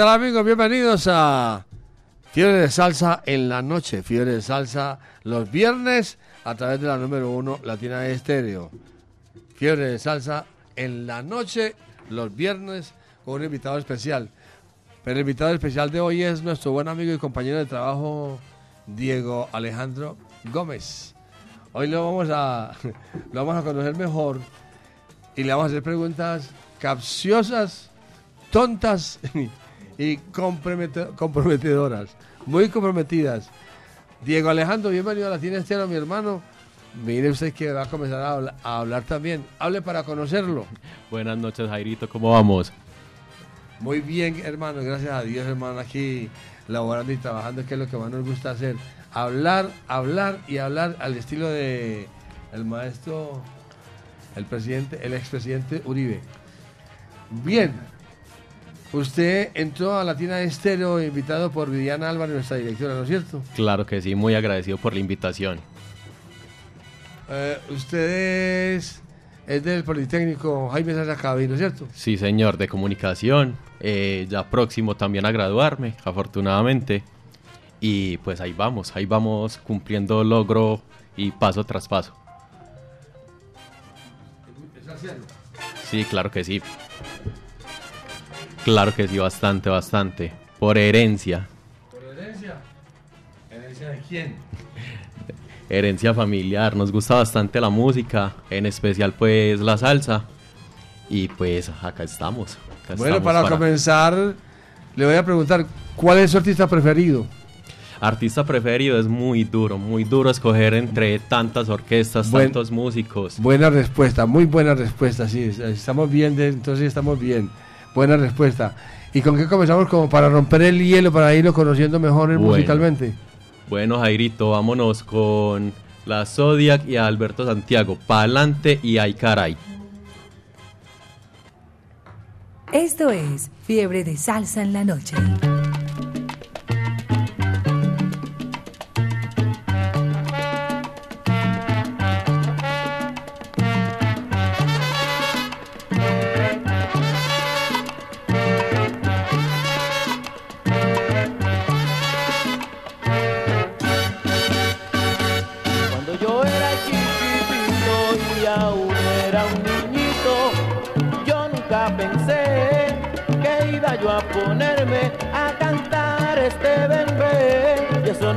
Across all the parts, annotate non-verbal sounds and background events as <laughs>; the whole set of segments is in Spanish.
Tal amigos? Bienvenidos a Fiebre de Salsa en la noche. Fiebre de Salsa los viernes a través de la número uno Latina Estéreo. Fiebre de Salsa en la noche los viernes con un invitado especial. Pero el invitado especial de hoy es nuestro buen amigo y compañero de trabajo Diego Alejandro Gómez. Hoy lo vamos a, <laughs> lo vamos a conocer mejor y le vamos a hacer preguntas capciosas, tontas <laughs> y compromete- comprometedoras, muy comprometidas. Diego Alejandro, bienvenido a la Tiene Estero, mi hermano. Mire usted que va a comenzar a hablar, también. Hable para conocerlo. Buenas noches, Jairito, ¿cómo vamos? Muy bien, hermano, gracias a Dios, hermano, aquí laborando y trabajando, que es lo que más nos gusta hacer. Hablar, hablar y hablar al estilo de el maestro, el presidente, el expresidente Uribe. Bien, usted entró a Latina Estéreo invitado por Viviana Álvarez, nuestra directora, ¿no es cierto? Claro que sí, muy agradecido por la invitación. Eh, usted es, es del Politécnico Jaime Sasa ¿no es cierto? Sí, señor, de comunicación, eh, ya próximo también a graduarme, afortunadamente. Y pues ahí vamos, ahí vamos cumpliendo logro y paso tras paso. Sí, claro que sí. Claro que sí, bastante, bastante. Por herencia, ¿Por herencia? ¿Herencia de quién? <laughs> herencia familiar. Nos gusta bastante la música, en especial pues la salsa. Y pues acá estamos. acá Bueno, estamos para, comenzar, le voy a preguntar, ¿cuál es su artista preferido? Artista preferido es muy duro, muy duro escoger entre tantas orquestas, Buen- tantos músicos. Buena respuesta, muy buena respuesta, sí, es- estamos bien, de- entonces estamos bien. Buena respuesta. ¿Y con qué comenzamos como para romper el hielo, para irlo conociendo mejor Bueno. musicalmente? Bueno, Jairito, vámonos con la Zodiac y a Alberto Santiago. Pa'lante y ay caray. Esto es Fiebre de Salsa en la Noche.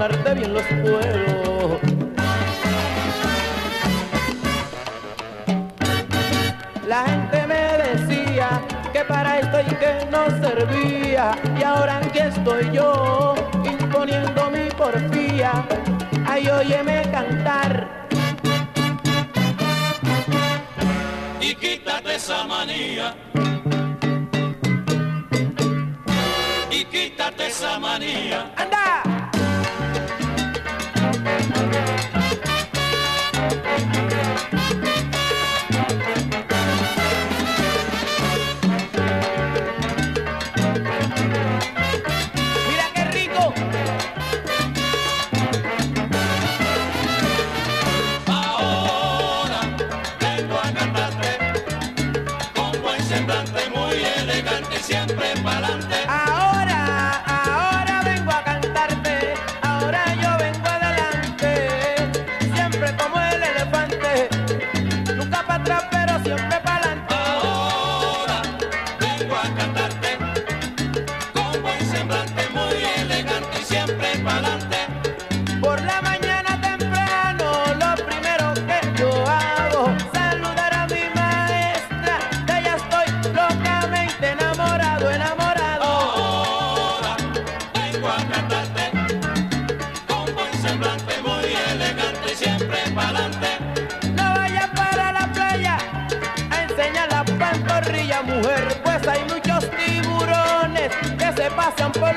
Sonarte bien los cueros. La gente me decía que para esto y que no servía y ahora aquí estoy yo imponiendo mi porfía. Ay, óyeme cantar. y quítate esa manía. Y quítate esa manía. ¡Anda!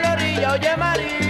La orilla, oye María.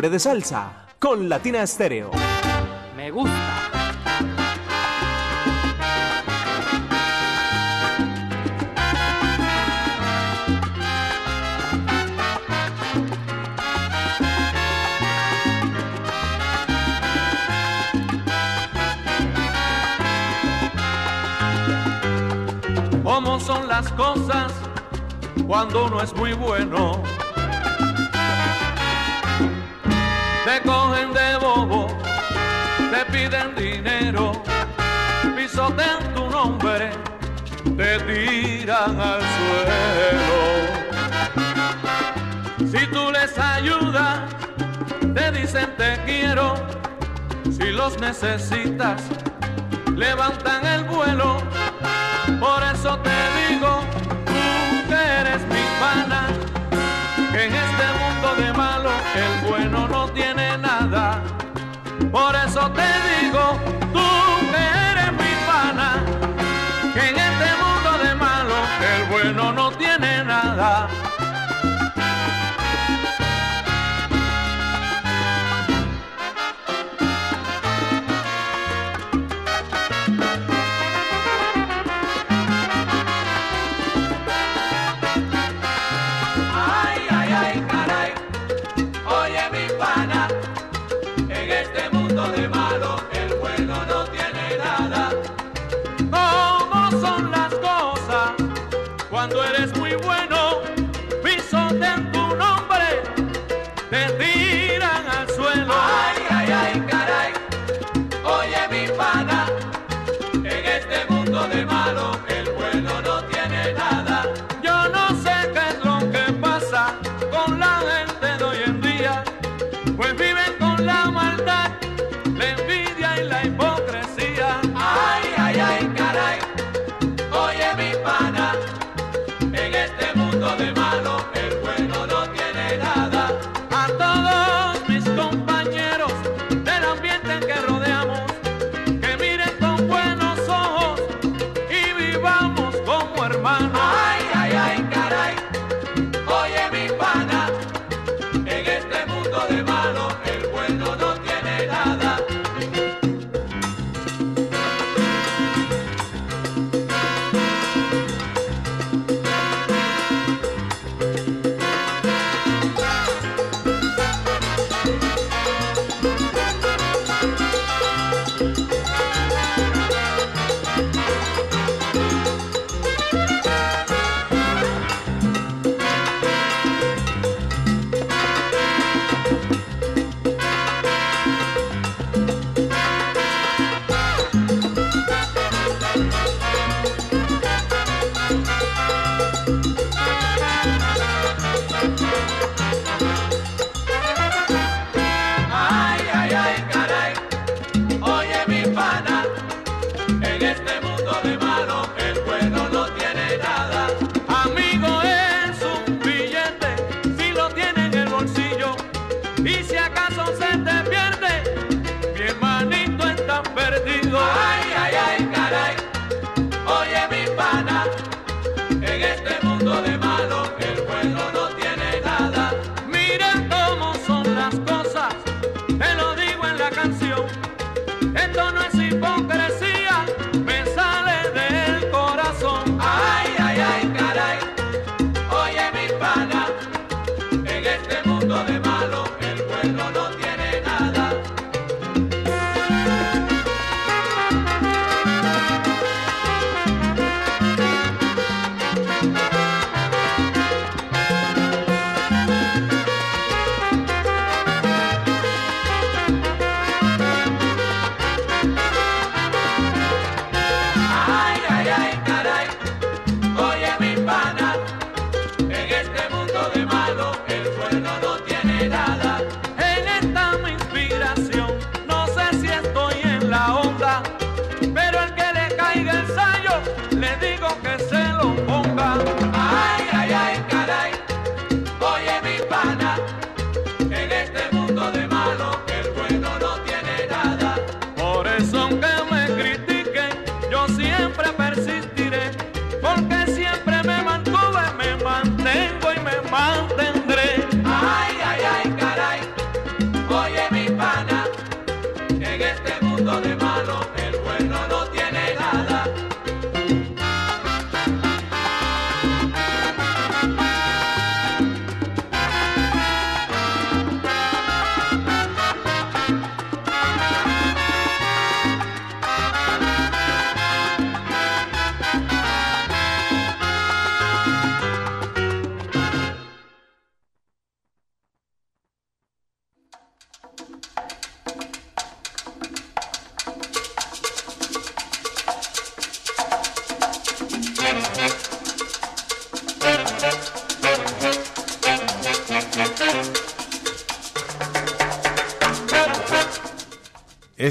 De Salsa con Latina Estéreo. Me gusta. cómo son las cosas cuando uno es muy bueno. Te cogen de bobo, te piden dinero, pisotean tu nombre, te tiran al suelo. Si tú les ayudas, te dicen te quiero, si los necesitas, levantan el vuelo. Por eso te digo, tú que eres mi pana, en este mundo de malo el bueno eso te digo, Então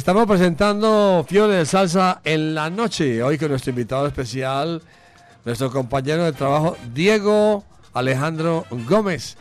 Estamos presentando Fiebre de Salsa en la noche. Hoy con nuestro invitado especial, nuestro compañero de trabajo, Diego Alejandro Gómez,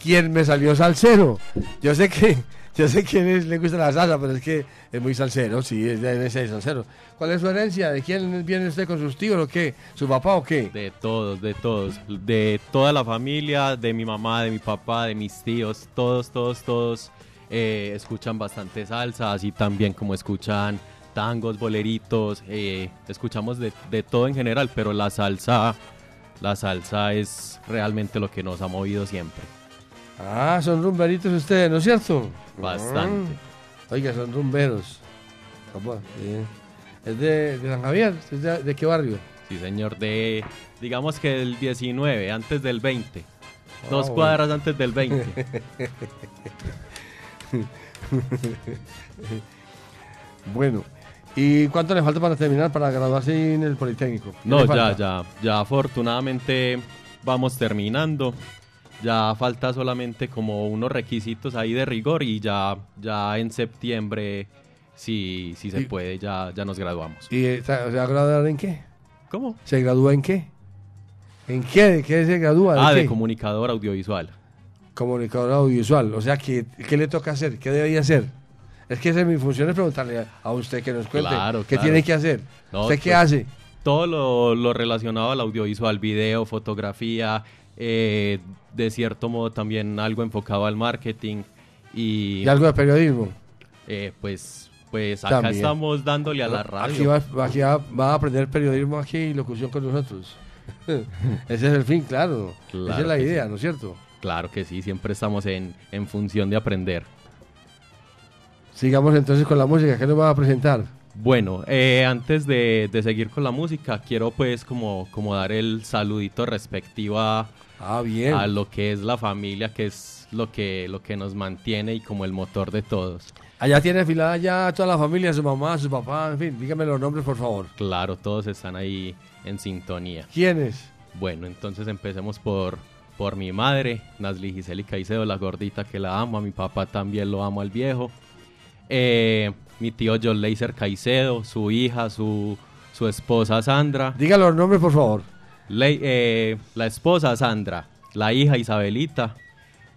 quien me salió salsero. Yo sé que, <laughs> yo sé que es- le gusta la salsa, pero es que es muy salsero, sí, es de ese salsero. ¿Cuál es su herencia? ¿De quién viene usted con sus tíos o qué? ¿Su papá o qué? De todos, de todos. De toda la familia, de mi mamá, de mi papá, de mis tíos. Todos, todos, todos eh, escuchan bastante salsa, así también como escuchan tangos, boleritos. eh, escuchamos de, de todo en general, pero la salsa, la salsa es realmente lo que nos ha movido siempre. Ah, son rumberitos ustedes, ¿no es cierto? Bastante. Ah, Oiga, son rumberos. Papá. ¿Es de, de San Javier? ¿Es de, de qué barrio? Sí, señor, de, digamos que el 19, antes del 20. Dos Ah, bueno. cuadras antes del 20. <laughs> <laughs> Bueno, ¿y cuánto le falta para terminar, para graduarse en el Politécnico? ¿Qué No, ya, ya, ya afortunadamente vamos terminando. Ya falta solamente como unos requisitos ahí de rigor y ya, ya en septiembre, si, si se Y- puede, ya, ya nos graduamos. ¿Y eh, se va a graduar en qué? ¿Cómo? ¿Se gradúa en qué? ¿En qué? ¿De qué se gradúa? Ah, de comunicador audiovisual. Comunicador audiovisual. O sea, ¿qué, ¿qué le toca hacer? ¿Qué debería hacer? Es que esa es mi función, es preguntarle a- usted que nos cuente Claro, qué claro. tiene que hacer. No, ¿Usted qué pues, hace? Todo lo, lo relacionado al audiovisual, video, fotografía, eh, de cierto modo también algo enfocado al marketing y, ¿Y algo de periodismo? eh, pues, pues acá También. estamos dándole a la radio. Aquí, va, aquí va, va a aprender periodismo aquí y locución con nosotros. <laughs> Ese es el fin, claro. Esa es la idea, sí. ¿no es cierto? Claro que sí, siempre estamos en, en función de aprender. Sigamos entonces con la música. ¿Qué nos va a presentar? Bueno, eh, antes de, de seguir con la música, quiero pues como, como dar el saludito respectivo a, Ah, bien. a lo que es la familia, que es lo que, lo que nos mantiene y como el motor de todos. Allá tiene afilada ya toda la familia, su mamá, su papá, en fin, dígame los nombres, por favor. Claro, todos están ahí en sintonía. ¿Quiénes? Bueno, entonces empecemos por, por mi madre, Nasli Giseli Caicedo, la gordita que la amo, a mi papá también lo amo al viejo. Eh, mi tío John Laser Caicedo, su hija, su, su esposa Sandra. Diga los nombres, por favor. Le- eh, la esposa Sandra, la hija Isabelita,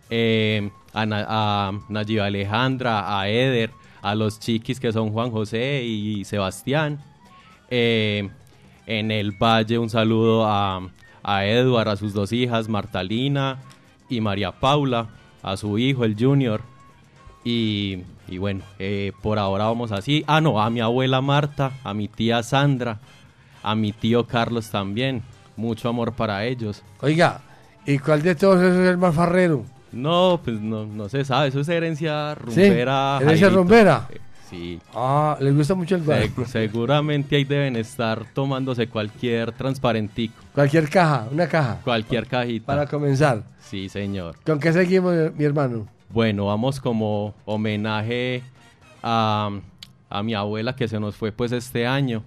eh, a, Na- a Nayiba Alejandra, a Eder, a los chiquis que son Juan José y Sebastián. Eh, en el Valle un saludo a, a Edward, a sus dos hijas, Martalina y María Paula, a su hijo, el Junior. Y, y bueno, eh, por ahora vamos así. Ah, no, a mi abuela Marta, a mi tía Sandra, a mi tío Carlos también. Mucho amor para ellos. Oiga, ¿y cuál de todos esos es el más farrero? No, pues no, no se sabe, eso es herencia ¿Sí? rumbera. ¿Herencia Jairito. rumbera? Eh, Sí. Ah, les gusta mucho el bar. Se- seguramente ahí deben estar tomándose cualquier transparentico, Cualquier caja, una caja. cualquier cajita. Para comenzar. Sí, señor. ¿Con qué seguimos, mi hermano? Bueno, vamos como homenaje a, a mi abuela que se nos fue pues este año.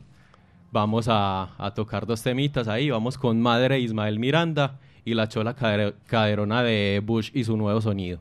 Vamos a, a tocar dos temitas ahí. Vamos con Madre Ismael Miranda y la chola Cade- caderona de Bush y su nuevo sonido.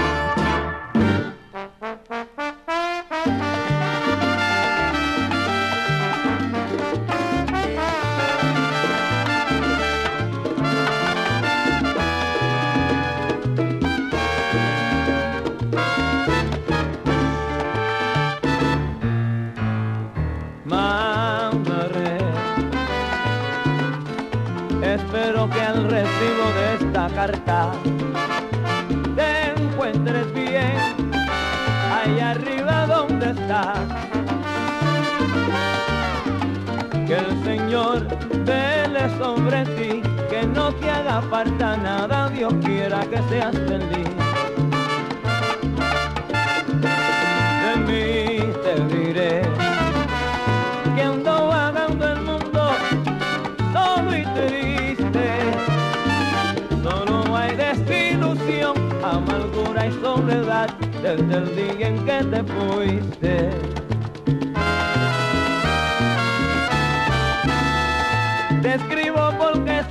Sobre ti, que no te haga falta nada, Dios quiera que seas feliz. De mí te diré que ando vagando el mundo solo y triste. Solo hay desilusión, amargura y soledad desde el día en que te fuiste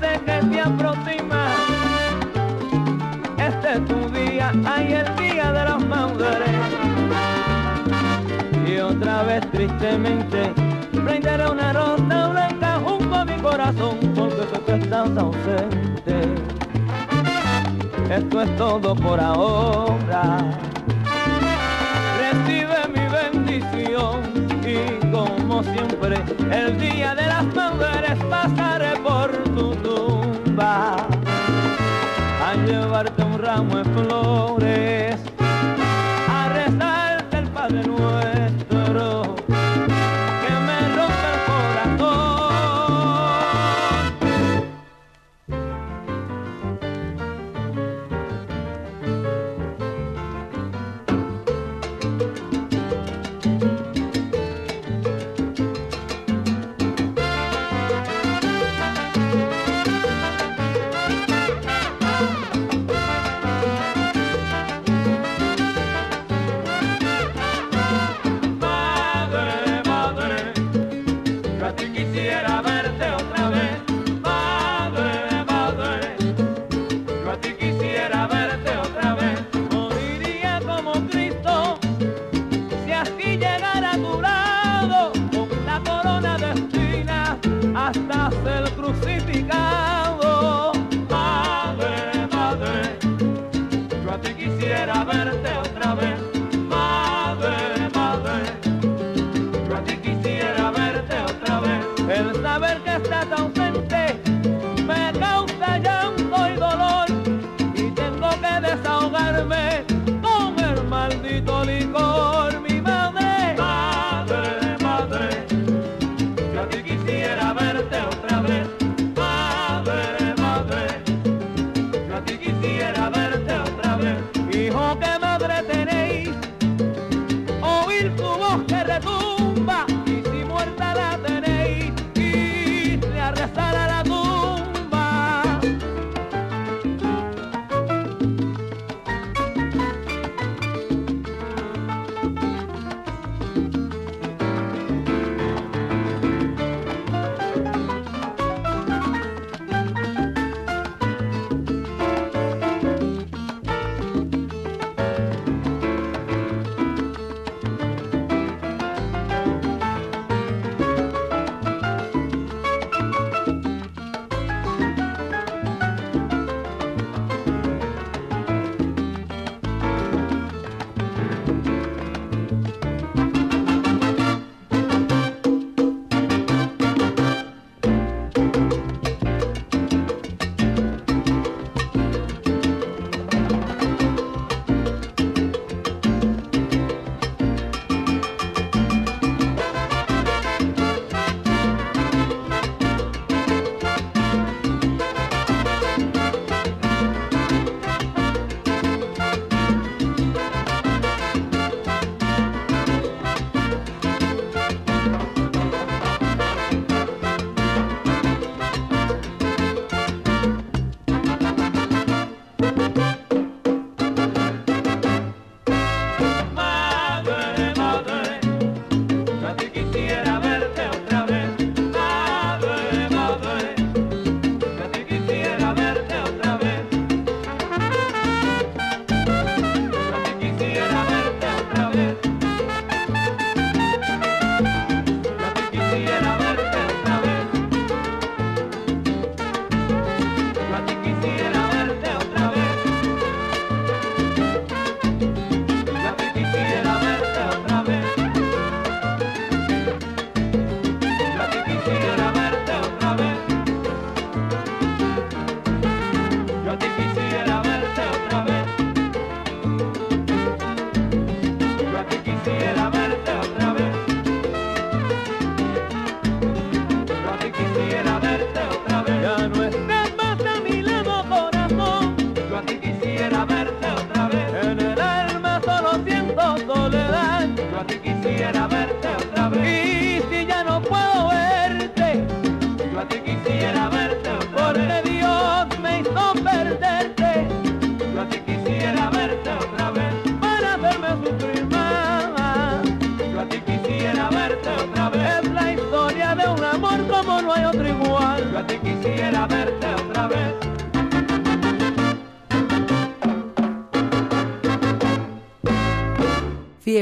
este que se aproxima, este es tu día, hay el día de los mauderes. Y otra vez tristemente prenderé una rosa blanca junto a mi corazón, porque tú que estás ausente. Esto es todo por ahora. Recibe mi bendición y como siempre el día de las mujeres pasaré por tu llevarte un ramo de flores.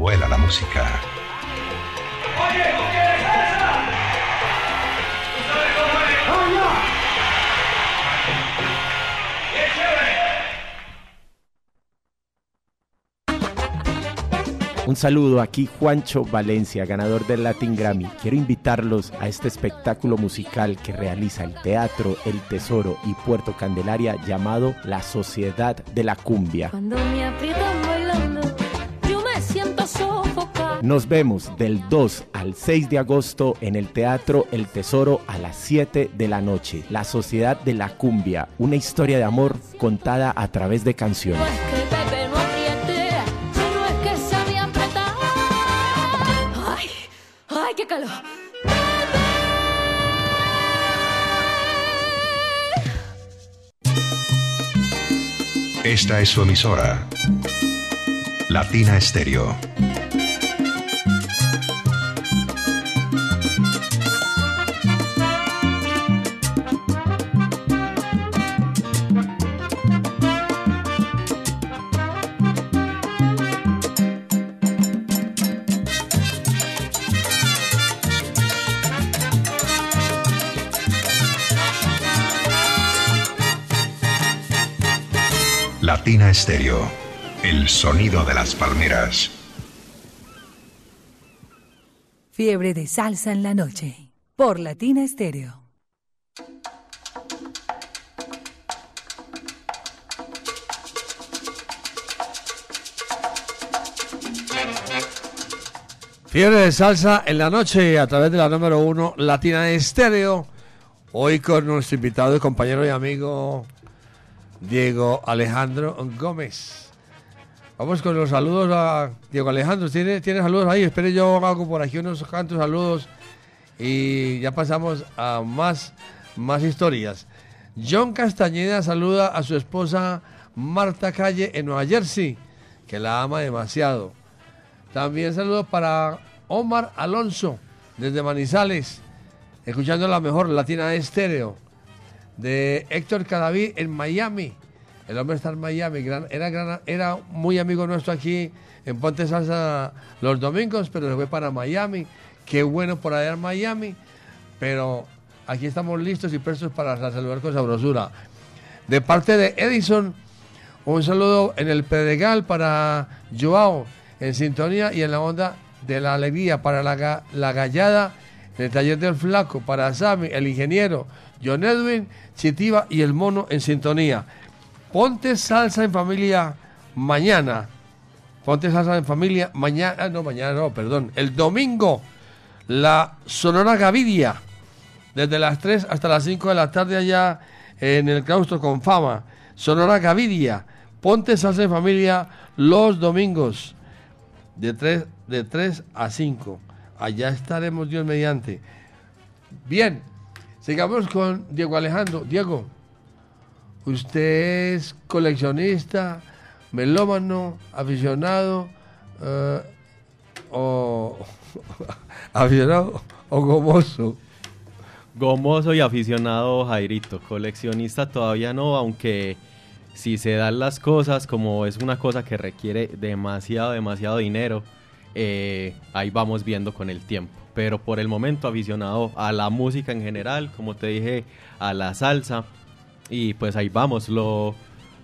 Vuela la música. Un saludo aquí Juancho Valencia, ganador del Latin Grammy. Quiero invitarlos a este espectáculo musical que realiza el Teatro El Tesoro y Puerto Candelaria llamado La Sociedad de la Cumbia. Cuando me Nos vemos del 2 al 6 de agosto en el Teatro El Tesoro a las 7 de la noche. La Sociedad de la Cumbia, una historia de amor contada a través de canciones. Esta es su emisora. Latina Estéreo. Latina Estéreo. El sonido de las palmeras. Fiebre de salsa en la noche. Por Latina Estéreo. Fiebre de salsa en la noche a través de la número uno Latina Estéreo. Hoy con nuestro invitado y compañero y amigo Diego Alejandro Gómez. Vamos con los saludos a Diego Alejandro. ¿Tiene, saludos ahí? Espere, yo hago por aquí unos cantos saludos y ya pasamos a más, más historias. John Castañeda saluda a su esposa Marta Calle en Nueva Jersey, que la ama demasiado. También saludos para Omar Alonso desde Manizales, escuchando la mejor Latina Estéreo. De Héctor Cadaví en Miami. El hombre está en Miami. era, era muy amigo nuestro aquí en Ponte Salsa los domingos, pero se fue para Miami. Qué bueno por allá en Miami. Pero aquí estamos listos y prestos para saludar con sabrosura. De parte de Edison, un saludo en el Pedregal para Joao, en sintonía y en la onda de la alegría para la, la gallada, en el taller del flaco, para Sammy, el ingeniero, John Edwin, Chitiva y el mono en sintonía. Ponte salsa en familia mañana. Ponte salsa en familia mañana, ah, no, mañana no, perdón, el domingo, la Sonora Gavidia desde las 3 hasta las 5 de la tarde allá en el claustro con fama. Sonora Gavidia, ponte salsa en familia los domingos de 3, de 3 a 5. Allá estaremos Dios mediante. Bien, sigamos con Diego Alejandro. Diego, usted es coleccionista, melómano, aficionado eh, o <laughs> aficionado o gomoso. Gomoso y aficionado Jairito, coleccionista todavía no, aunque si se dan las cosas, como es una cosa que requiere demasiado, demasiado dinero, eh, ahí vamos viendo con el tiempo. Pero por el momento aficionado a la música en general, como te dije, a la salsa, y pues ahí vamos, lo,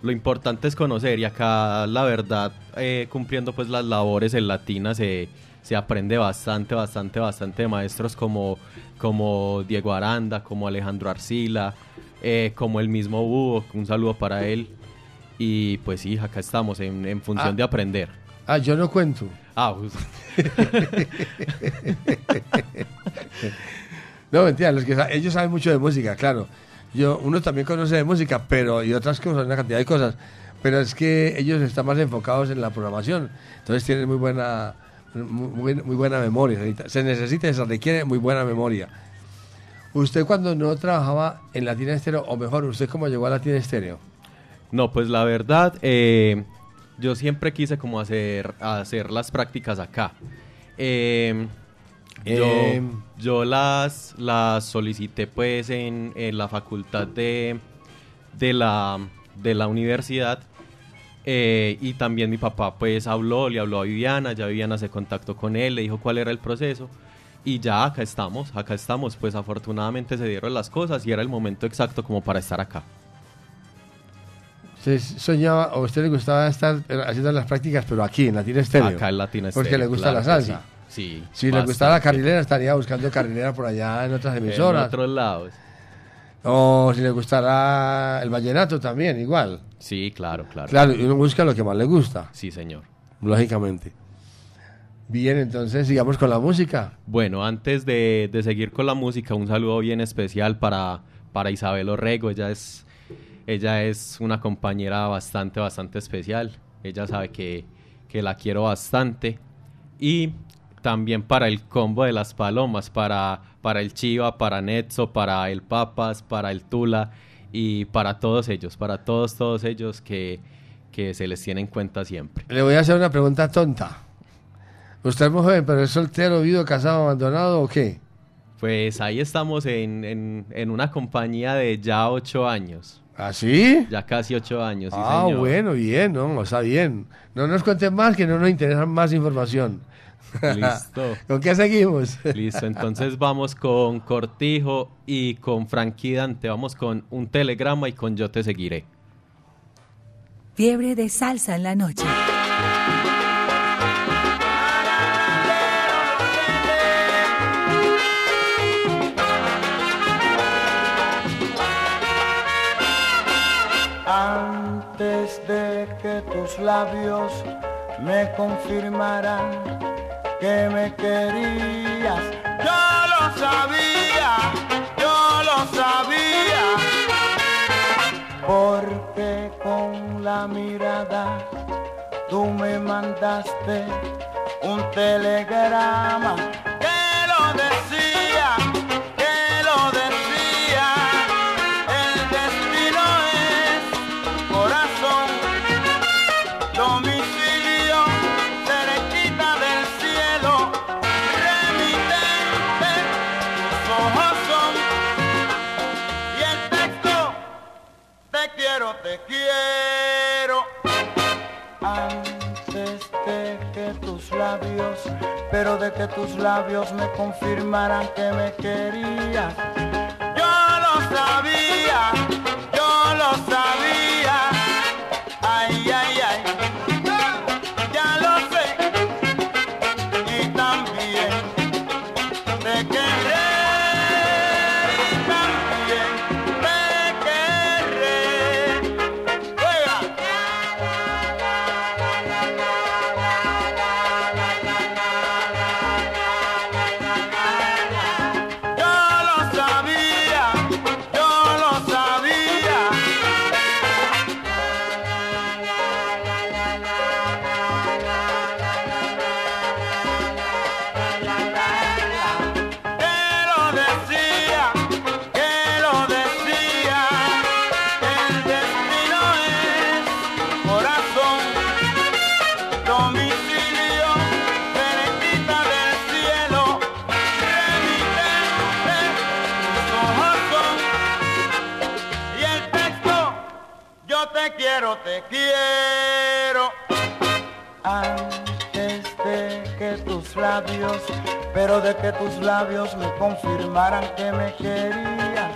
lo importante es conocer y acá la verdad, eh, cumpliendo pues las labores en Latina se, se aprende bastante, bastante, bastante de maestros como, como Diego Aranda, como Alejandro Arcila, eh, como el mismo Búho, un saludo para él. Y pues sí, acá estamos en, en función Ah. de aprender. Ah, yo no cuento. Ah, pues, <laughs> No, mentira, los que ellos saben mucho de música, claro. Yo, uno también conoce de música, pero y otras cosas, una cantidad de cosas. Pero es que ellos están más enfocados en la programación. Entonces tienen muy buena, muy, muy- buena memoria. Se necesita- se requiere muy buena memoria. Usted cuando no trabajaba en Latina Estéreo, o mejor, ¿usted cómo llegó a Latina Estéreo? No, pues la verdad, eh, yo siempre quise como hacer, hacer las prácticas acá. Eh, yo, yo las, las solicité pues en, en la facultad de, de, la, de la universidad eh, y también mi papá pues habló, le habló a Viviana, ya Viviana se contactó con él, le dijo cuál era el proceso y ya acá estamos, acá estamos, pues afortunadamente se dieron las cosas y era el momento exacto como para estar acá. ¿Usted soñaba o a usted le gustaba estar eh, haciendo las prácticas, pero aquí, en Latina Estéreo? Acá en Latina Porque le gusta claro la salsa. sí. Sí, Si le gustaba la carrilera, estaría buscando carrilera por allá en otras En emisoras. otros lados. O si le gustará el vallenato también, igual. Sí, claro, claro. Claro, y uno busca lo que más le gusta, Sí, señor. lógicamente. Bien, entonces sigamos con la música. Bueno, antes de, de seguir con la música, un saludo bien especial para, para Isabel Orrego. Ella es, ella es una compañera bastante, bastante especial. Ella sabe que, que la quiero bastante. Y también para el combo de las palomas, para, para el Chiva, para Netzo, para el Papas, para el Tula y para todos ellos, para todos, todos ellos que, que se les tiene en cuenta siempre. Le voy a hacer una pregunta tonta. ¿Usted es muy joven, pero es soltero, viudo, casado, abandonado o qué? Pues ahí estamos en, en, en una compañía de ya ocho años. ¿Ah, sí? Ya casi ocho años, sí, ah, señor. bueno, bien, ¿no? Está bien. No nos cuenten más, que no nos interesa más información. Listo. <laughs> ¿Con qué seguimos? Listo, entonces vamos con Cortijo y con Frankie Dante. Vamos con un telegrama y con Yo te seguiré. Fiebre de salsa en la noche. Labios me confirmaran que me querías, yo lo sabía, yo lo sabía, porque con la mirada tú me mandaste un telegrama pero de que tus labios me confirmaran que me querías. Yo lo sabía, pero de que tus labios me confirmaran que me querías.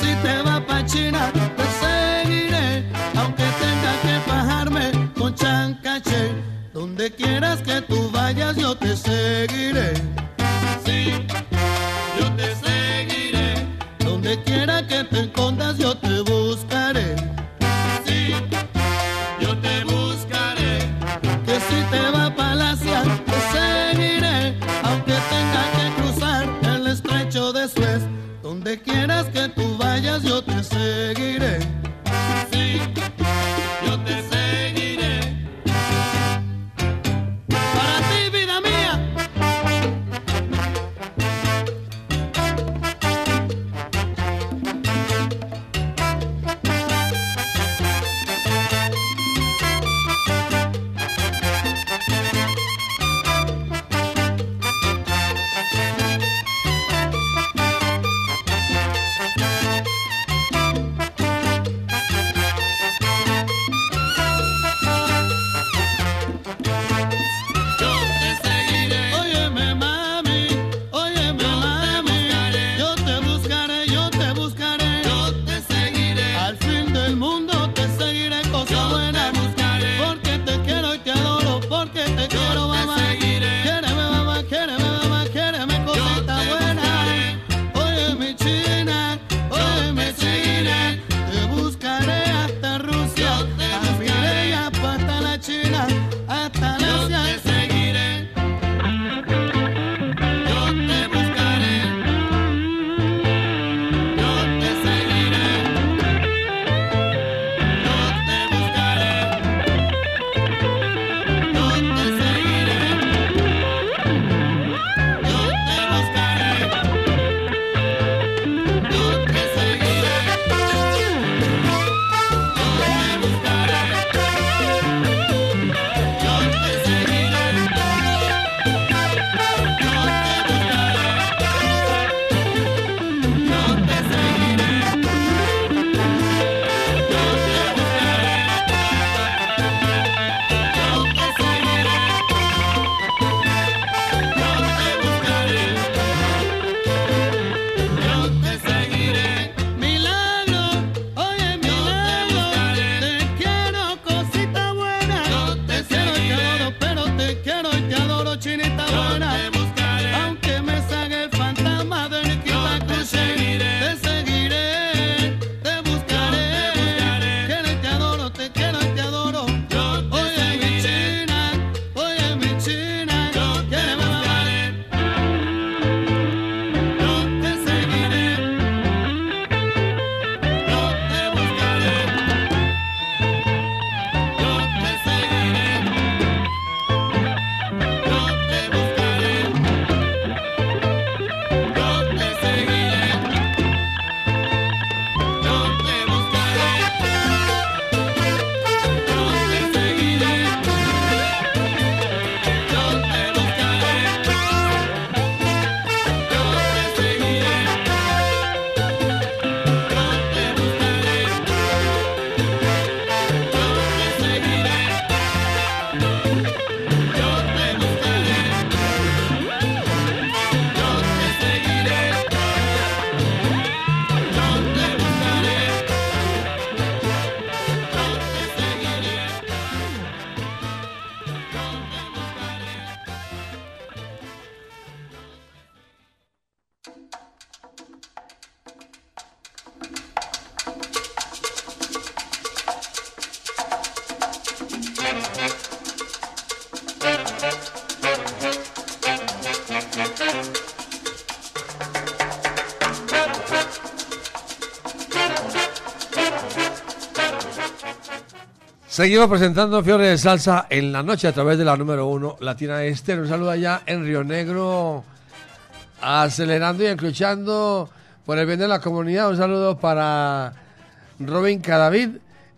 si te vas pa' China, te seguiré, aunque tenga que bajarme con chancache, donde quieras que tú Seguimos presentando Fiore de Salsa en la noche a través de la número uno Latina Estéreo. Un saludo allá en Río Negro, acelerando y escuchando por el bien de la comunidad. Un saludo para Robin Cadavid,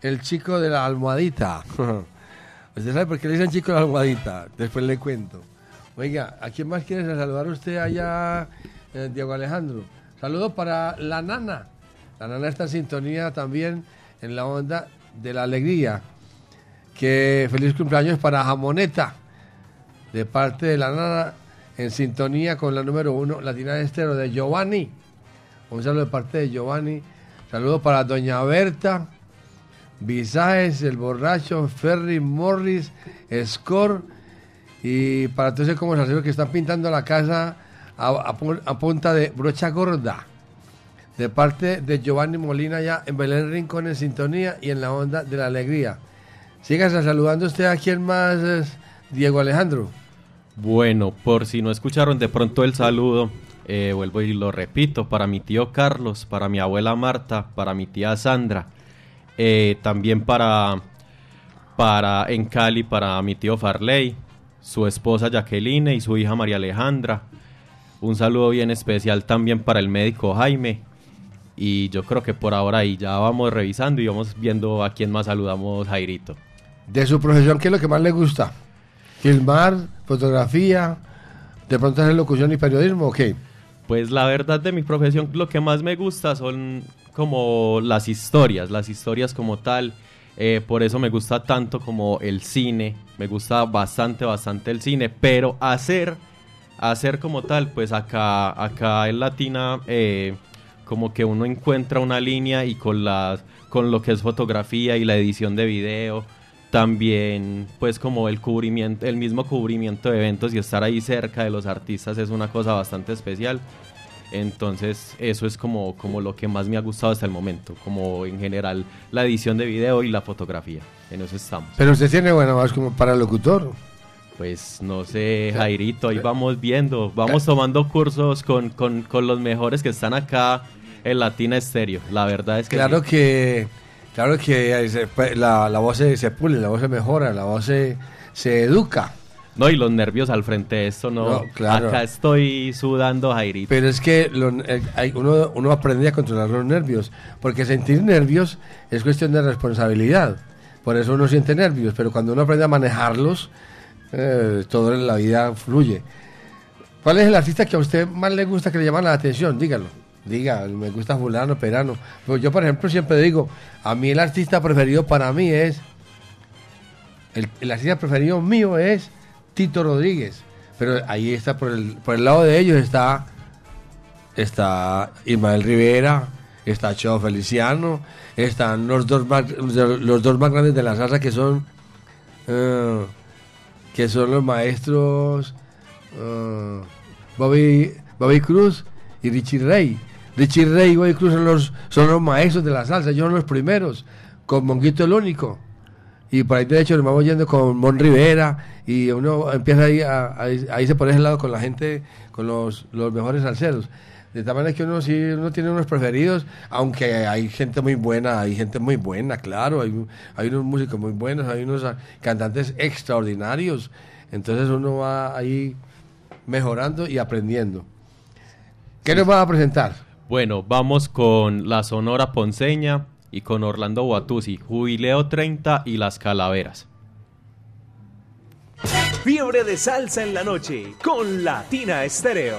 el chico de la almohadita. <laughs> ¿Usted sabe por qué le dicen chico de la almohadita? Después le cuento. Oiga, ¿a quién más quiere saludar usted allá, eh, Diego Alejandro? Saludo para la nana. La nana está en sintonía también en la onda de la alegría. Que feliz cumpleaños para Jamoneta, de parte de la nana, en sintonía con la número uno, Latina Estero, de Giovanni. Un saludo de parte de Giovanni. Saludo para Doña Berta, Visajes, El Borracho, Ferry, Morris, Score y para todos esos que están pintando la casa a, a punta de brocha gorda. De parte de Giovanni Molina ya en Belén Rincón en sintonía y en la onda de la alegría. Sígase saludando usted a quien más es Diego Alejandro. Bueno, por si no escucharon de pronto el saludo, eh, vuelvo y lo repito, para mi tío Carlos, para mi abuela Marta, para mi tía Sandra, eh, también para, para en Cali, para mi tío Farley, su esposa Jacqueline y su hija María Alejandra. Un saludo bien especial también para el médico Jaime. Y yo creo que por ahora ahí ya vamos revisando y vamos viendo a quién más saludamos, Jairito. De su profesión, ¿qué es lo que más le gusta? ¿Filmar? ¿Fotografía? ¿De pronto hacer locución y periodismo o qué? Pues la verdad de mi profesión lo que más me gusta son como las historias, las historias como tal. Eh, por eso me gusta tanto como el cine, me gusta bastante, bastante el cine, pero hacer, hacer como tal, pues acá, acá en Latina, eh, como que uno encuentra una línea y con, las con lo que es fotografía y la edición de video, también pues como el cubrimiento, el mismo cubrimiento de eventos y estar ahí cerca de los artistas es una cosa bastante especial. Entonces eso es como, como lo que más me ha gustado hasta el momento, como en general la edición de video y la fotografía. En eso estamos. Pero usted tiene buena voz como para locutor. Pues no sé, Jairito, ahí vamos viendo, vamos tomando cursos con, con, con los mejores que están acá en Latina Estéreo. La verdad es que Claro sí. que, claro que se- la, la voz se, se pule, la voz se mejora, la voz se, se educa. No, y los nervios al frente de esto, no. No, claro. Acá estoy sudando, Jairito. Pero es que lo- eh, uno, uno aprende a controlar los nervios, porque sentir nervios es cuestión de responsabilidad. Por eso uno siente nervios, pero cuando uno aprende a manejarlos, eh, todo en la vida fluye. ¿Cuál es el artista que a usted más le gusta que le llama la atención? Dígalo. Diga, me gusta fulano, perano. Pues yo, por ejemplo, siempre digo, a mí el artista preferido para mí es, el, artista preferido mío es Tito Rodríguez. Pero ahí está, por el, por el lado de ellos está, está Ismael Rivera, está Cheo Feliciano, están los dos más, los dos más grandes de la salsa que son, eh, que son los maestros eh, Bobby, Bobby Cruz y Richie Ray. Richie Ray y Bobby Cruz son los, son los maestros de la salsa, ellos son los primeros, con Monguito el único. Y por ahí de hecho nos vamos yendo con Mon Rivera y uno empieza ahí a, a- ahí se pone ese lado con la gente, con los, los mejores salseros. De tal manera que uno sí uno tiene unos preferidos, aunque hay gente muy buena, hay gente muy buena, claro, hay, hay unos músicos muy buenos, hay unos cantantes extraordinarios. Entonces uno va ahí mejorando y aprendiendo. ¿Qué nos va a presentar? Bueno, vamos con la Sonora Ponceña y con Orlando Guatusi, Jubileo 30 y Las Calaveras. Fiebre de salsa en la noche con Latina Estéreo.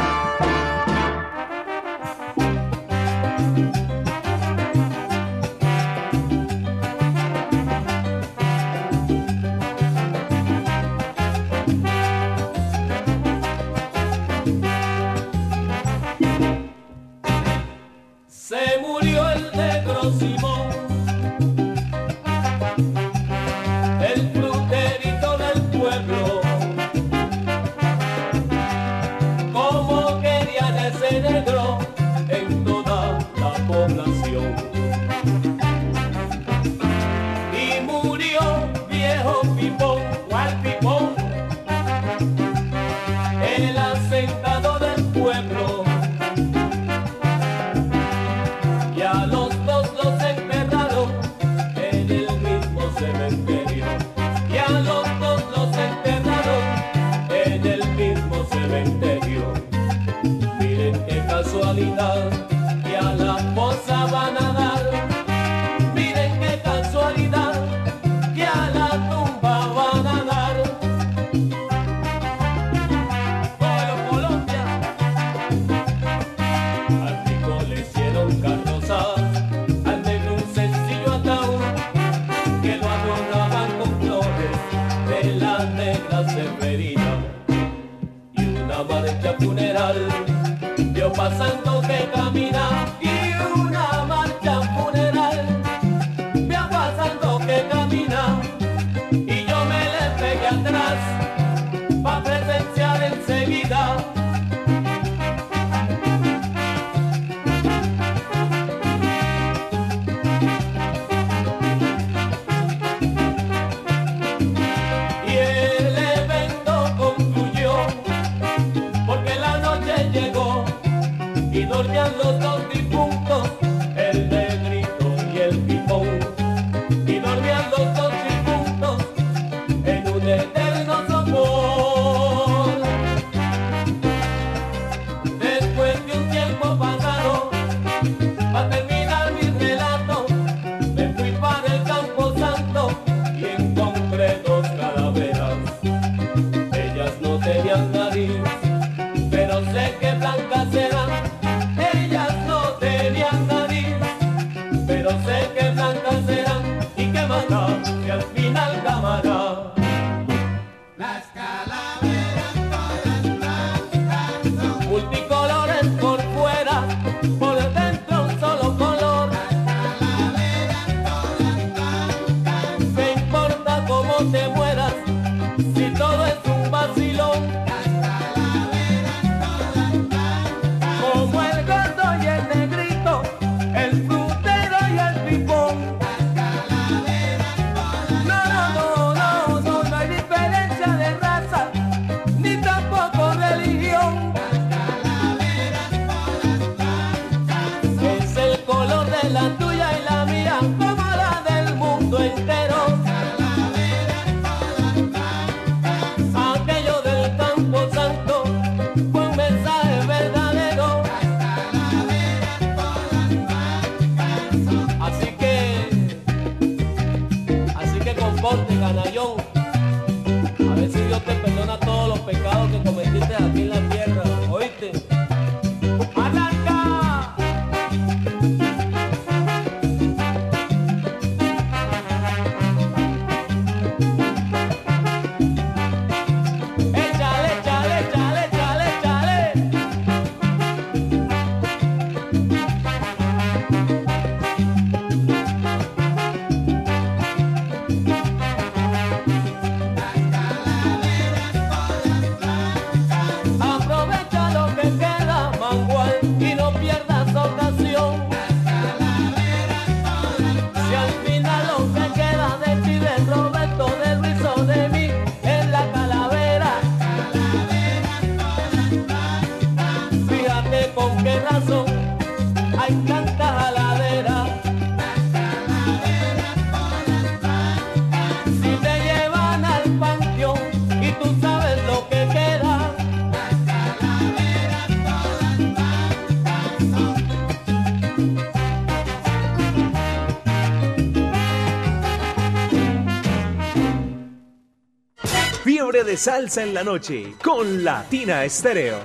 De salsa en la noche con Latina Estéreo.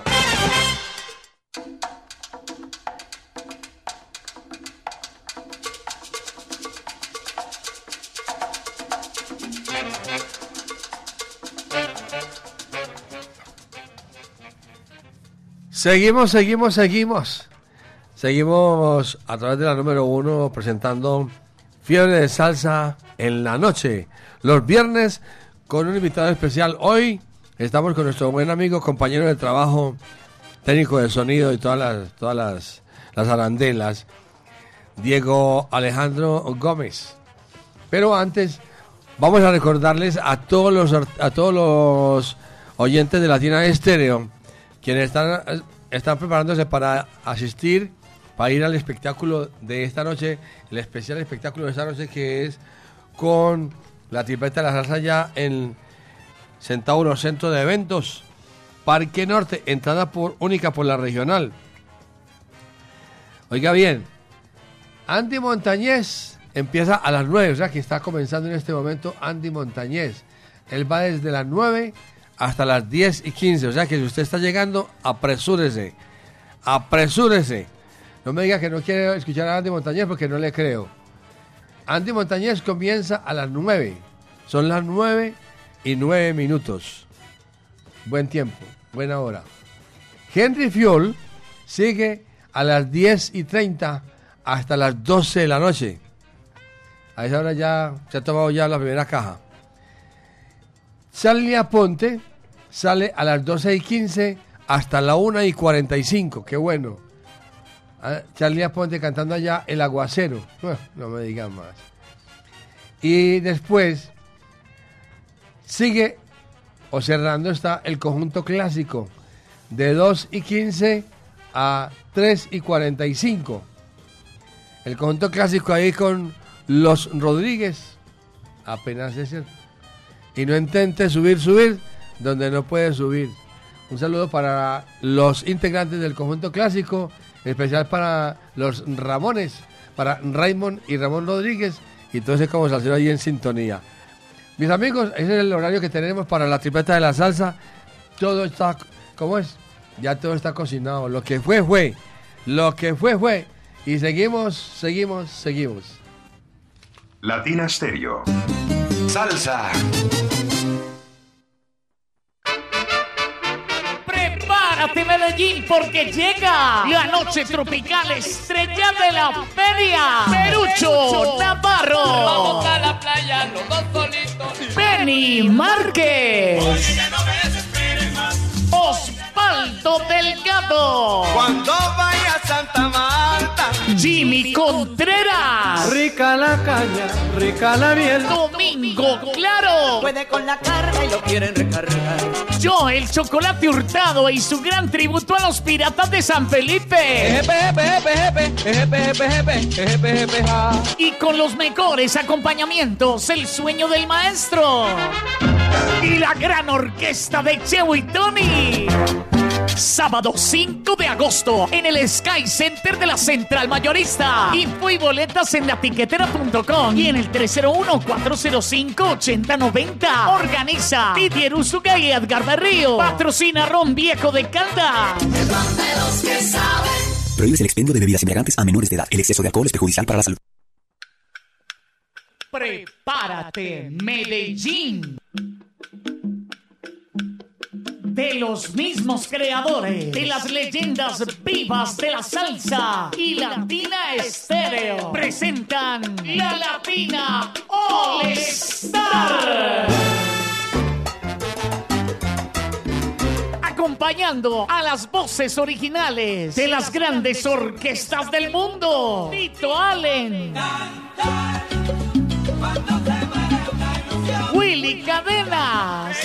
Seguimos, seguimos, seguimos. Seguimos a través de la número uno presentando Fiebre de Salsa en la noche. Los viernes con un invitado especial. Hoy estamos con nuestro buen amigo, compañero de trabajo, técnico de sonido y todas las, todas las, las arandelas, Diego Alejandro Gómez. Pero antes, vamos a recordarles a todos los, a todos los oyentes de Latina Estéreo quienes están, están preparándose para asistir, para ir al espectáculo de esta noche, el especial espectáculo de esta noche que es con la tripeta de la salsa ya en Centauro Centro de Eventos, Parque Norte, entrada por única por la regional. Oiga bien, Andy Montañez empieza a las 9, o sea que está comenzando en este momento Andy Montañez. Él va desde las 9 hasta las 10 y 15, o sea que si usted está llegando, apresúrese, apresúrese. No me diga que no quiere escuchar a Andy Montañez porque no le creo. Andy Montañez comienza a las 9, son las 9 y 9 minutos. Buen tiempo, buena hora. Henry Fiol sigue a las 10 y 30 hasta las 12 de la noche. A esa hora ya se ha tomado ya la primera caja. Charlie Aponte sale a las 12 y 15 hasta la 1 y 45. Qué bueno. Ah, Charlie Aponte cantando allá El Aguacero. Bueno, no me digan más. Y después sigue o cerrando está el conjunto clásico de 2 y 15 a 3 y 45. El conjunto clásico ahí con los Rodríguez. Apenas es cierto. Y no intente subir, subir donde no puede subir. Un saludo para los integrantes del conjunto clásico, especial para los Ramones, para Raymond y Ramón Rodríguez, y entonces como salsero ahí en sintonía. Mis amigos, ese es el horario que tenemos para la tripleta de la salsa. Todo está, ¿cómo es? Ya todo está cocinado. Lo que fue, fue. Lo que fue, fue. Y seguimos, seguimos, seguimos. Latina Stereo. Salsa. Prepárate Medellín porque llega la noche tropical estrella de la feria. Perucho Navarro. Vamos a la playa, los dos solitos. Benny Márquez. Osvaldo Delgado. Cuando vaya a Santa Marta. Jimmy Contreras. Rica la caña, rica la miel. Domingo Claro. Puede con la carga y lo quieren recargar. Yo, el chocolate hurtado y su gran tributo a los piratas de San Felipe. Y con los mejores acompañamientos, el sueño del maestro. Y la gran orquesta de Cheo y Tony. Sábado 5 de agosto en el Sky Center de la Central Mayorista. Info y boletas en latiquetera.com y en el 301-405-8090. Organiza Didier Usuga y Edgar Berrío. Patrocina Ron Viejo de Caldas. Prohíbes el expendio de bebidas embriagantes a menores de edad. El exceso de alcohol es perjudicial para la salud. Prepárate, Medellín. De los mismos creadores de las leyendas vivas de la salsa y Latina Estéreo presentan la Latina All Star. Acompañando a las voces originales de las grandes orquestas del mundo. Tito Allen. Willy Cadenas.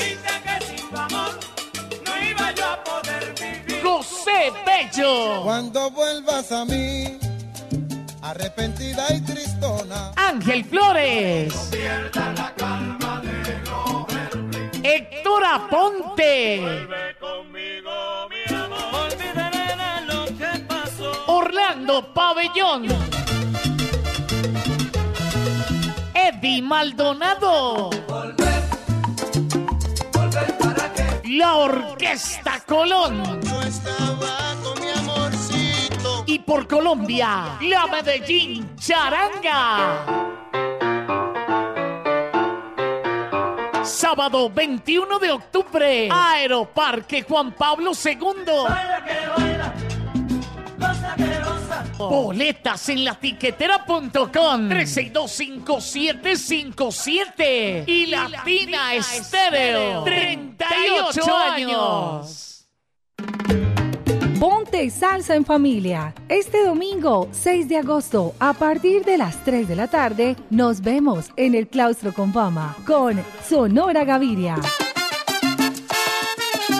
José Bello. Cuando vuelvas a mí, arrepentida y tristona. Ángel Flores. Héctor Aponte. Orlando Pabellón. Eddie Maldonado. La Orquesta Colón. Y por Colombia, la Medellín Charanga. Sábado 21 de octubre, Aeroparque Juan Pablo II. Boletas en la tiquetera.com 3625757 y Latina Estéreo 38 años. Ponte salsa en familia. Este domingo, 6 de agosto, a partir de las 3 de la tarde, nos vemos en el Claustro con Fama con Sonora Gaviria.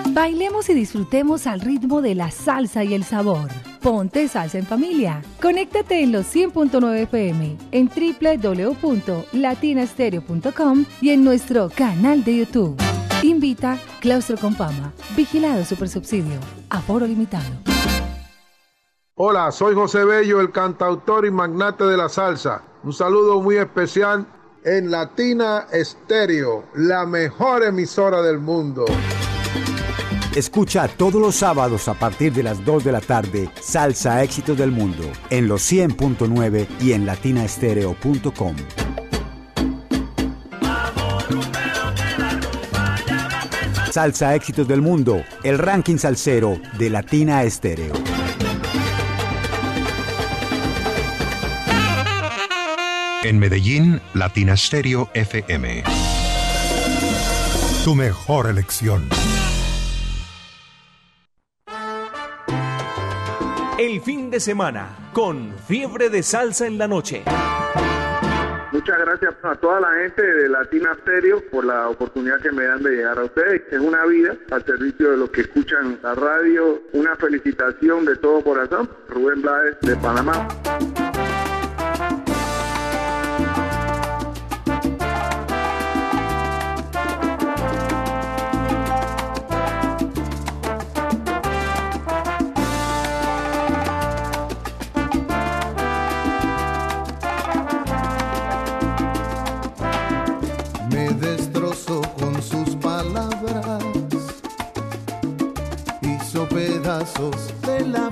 Bailemos y disfrutemos al ritmo de la salsa y el sabor. Ponte salsa en familia. Conéctate en los 100.9 FM, en www.latinastereo.com y en nuestro canal de YouTube. Invita Claustro con Fama. Vigilado Supersubsidio. Aforo limitado. Hola, soy José Bello, el cantautor y magnate de la salsa. Un saludo muy especial en Latina Estéreo, la mejor emisora del mundo. Escucha todos los sábados a partir de las 2 de la tarde Salsa Éxitos del Mundo en los 100.9 y en latinaestereo.com. Salsa Éxitos del Mundo, el ranking salsero de Latina Estéreo. En Medellín, Latina Stereo FM. Tu mejor elección. Fin de semana con Fiebre de Salsa en la Noche. Muchas gracias a toda la gente de Latina Stereo por la oportunidad que me dan de llegar a ustedes. Es una vida al servicio de los que escuchan la radio. Una felicitación de todo corazón. Rubén Blades de Panamá. De la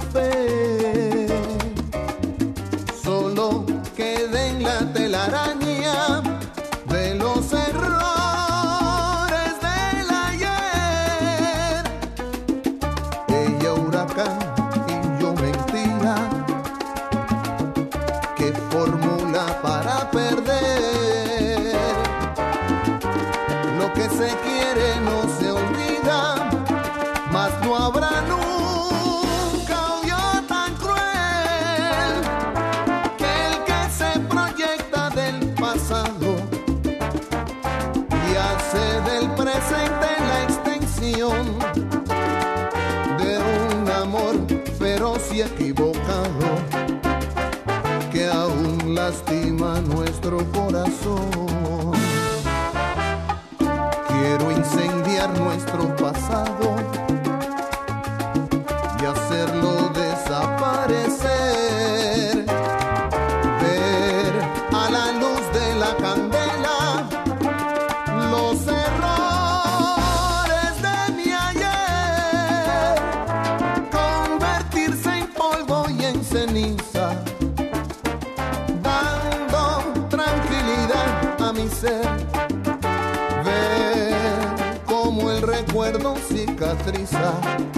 Quiero incendiar nuestro pasado trinçar.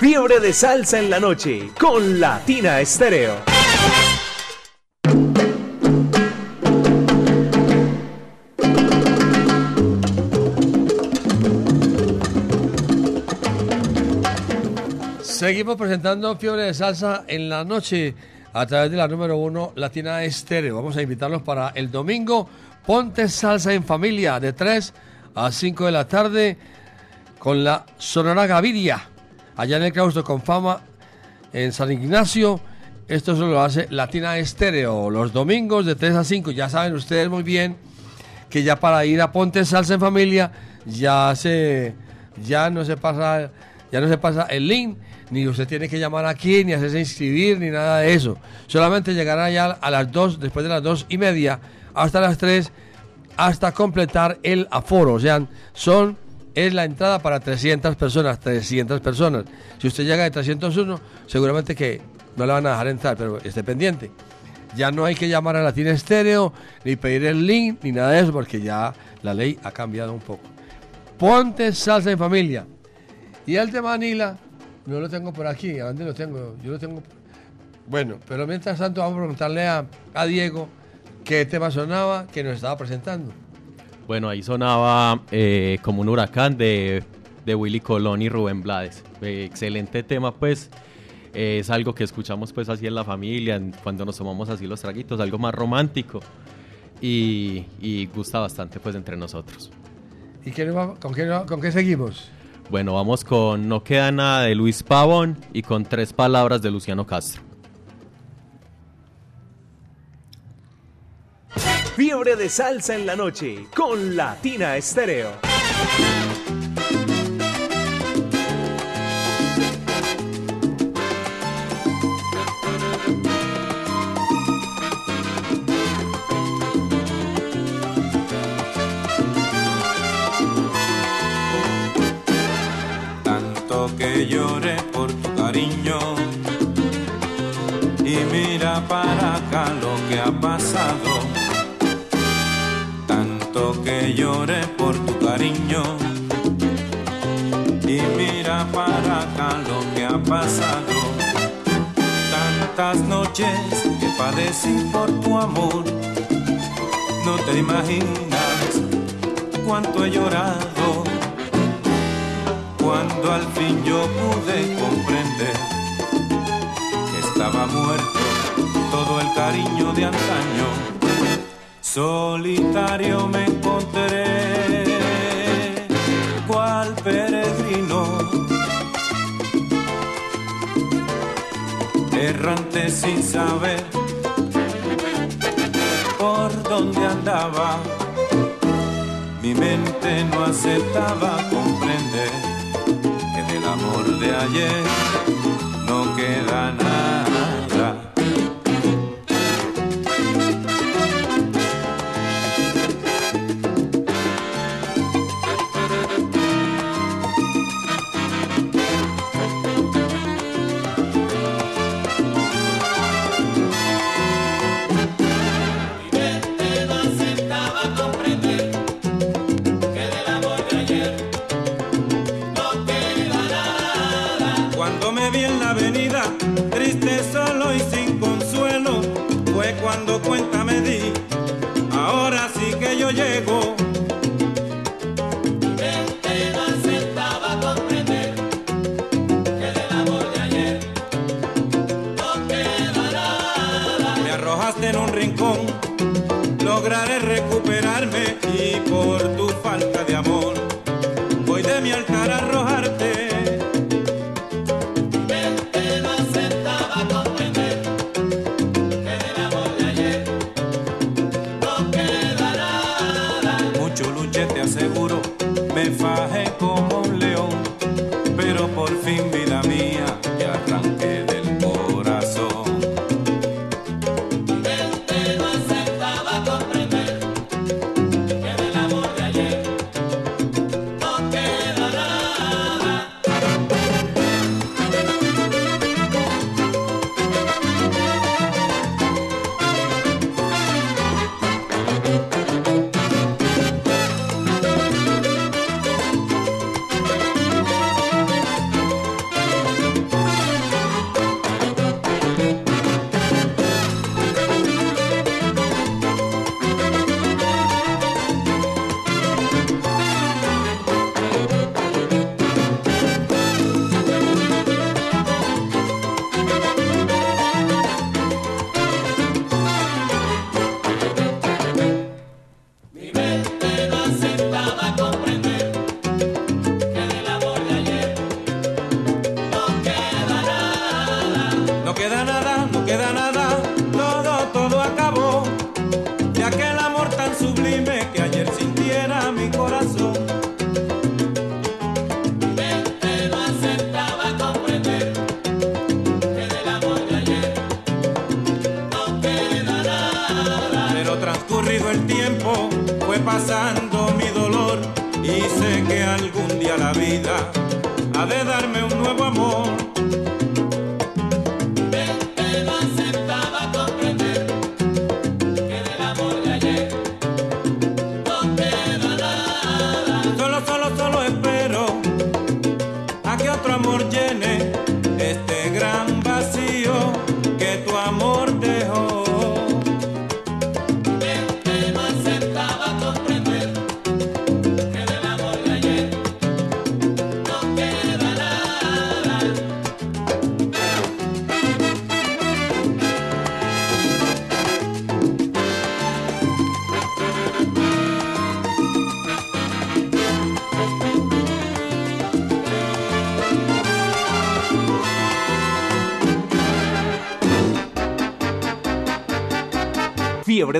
Fiebre de salsa en la noche con Latina Estéreo. Seguimos presentando Fiebre de Salsa en la noche a través de la número uno Latina Estéreo. Vamos a invitarlos para el domingo. Ponte salsa en familia de 3 a 5 de la tarde con la Sonora Gaviria. Allá en el claustro con fama en San Ignacio. Esto solo lo hace Latina Estéreo los domingos de 3 a 5. Ya saben ustedes muy bien que ya para ir a Ponte Salsa en Familia ya se ya no se pasa ya no se pasa el link ni usted tiene que llamar aquí ni hacerse inscribir ni nada de eso solamente llegará ya a las 2 después de las dos y media hasta las 3 hasta completar el aforo o sea son es la entrada para 300 personas 300 personas si usted llega de 301 seguramente que no le van a dejar entrar pero esté pendiente ya no hay que llamar a Latina Estéreo, ni pedir el link, ni nada de eso, porque ya la ley ha cambiado un poco. Ponte salsa en familia. Y el de Manila, no lo tengo por aquí. ¿A dónde lo tengo? Yo lo tengo. Bueno, pero mientras tanto vamos a preguntarle a, a Diego qué tema sonaba que nos estaba presentando. Bueno, ahí sonaba eh, como un huracán de, de Willy Colón y Rubén Blades. Eh, excelente tema, pues. Eh, es algo que escuchamos pues así en la familia, en- cuando nos tomamos así los traguitos, algo más romántico. Y, y gusta bastante pues entre nosotros. ¿Y qué con, qué, con qué seguimos? Bueno, vamos con No queda nada de Luis Pavón y con tres palabras de Luciano Castro. Fiebre de salsa en la noche con Latina Estéreo. Que ha pasado. Tanto que lloré por tu cariño y mira para acá lo que ha pasado. Tantas noches que padecí por tu amor, no te imaginas cuánto he llorado cuando al fin yo pude comprender que estaba muerto todo el cariño de antaño. Solitario me encontré, cual peregrino, errante sin saber por dónde andaba. Mi mente no aceptaba comprender que del amor de ayer no queda nada.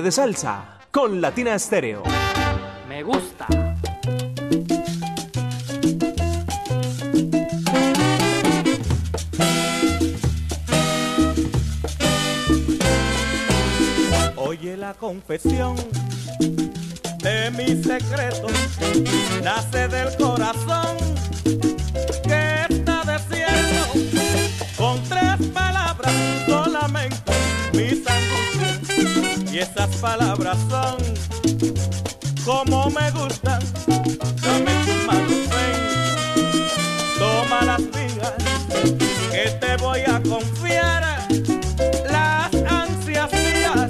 De Salsa con Latina Stereo. Me gusta. Oye la confesión de mi secreto. esas palabras son como me gustan. Dame tus manos, ven, toma las vigas, que te voy a confiar. Las ansias mías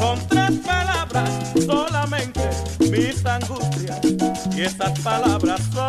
son tres palabras solamente, mis angustias y esas palabras son.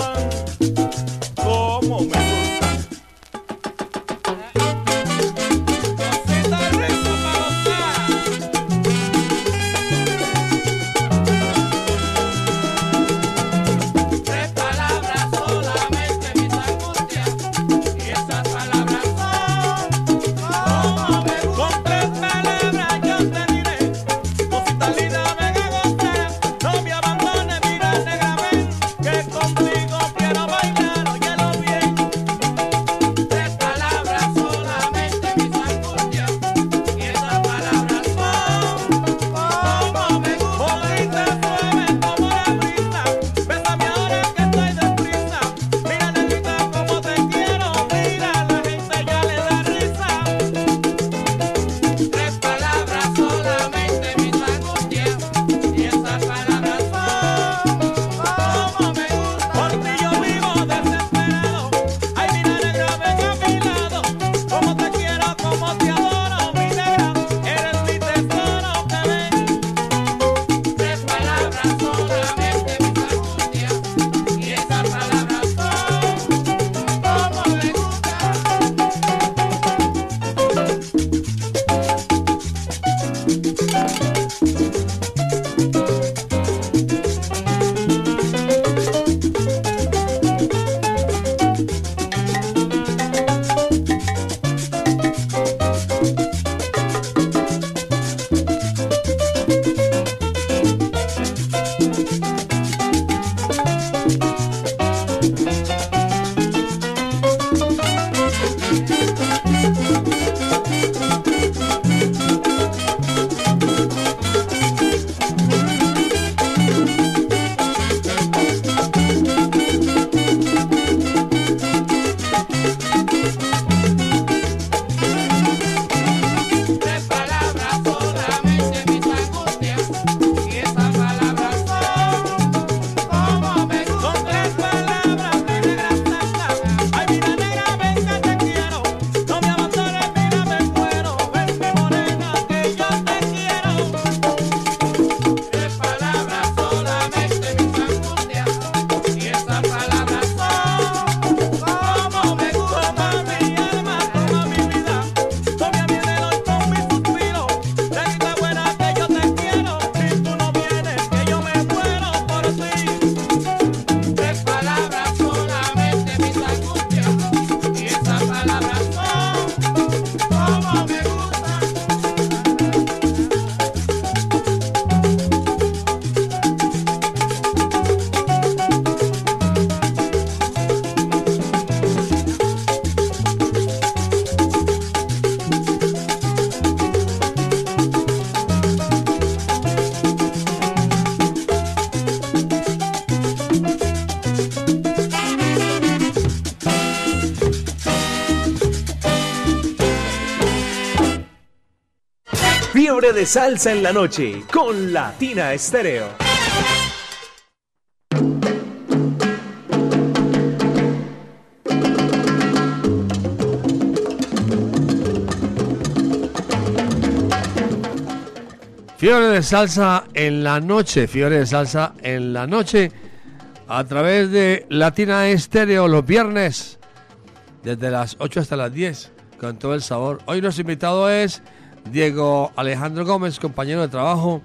Salsa en la noche con Latina Estéreo. Fiebre de salsa en la noche, fiebre de salsa en la noche, a través de Latina Estéreo los viernes, desde las 8 hasta las 10, con todo el sabor. Hoy nuestro invitado es Diego Alejandro Gómez, compañero de trabajo,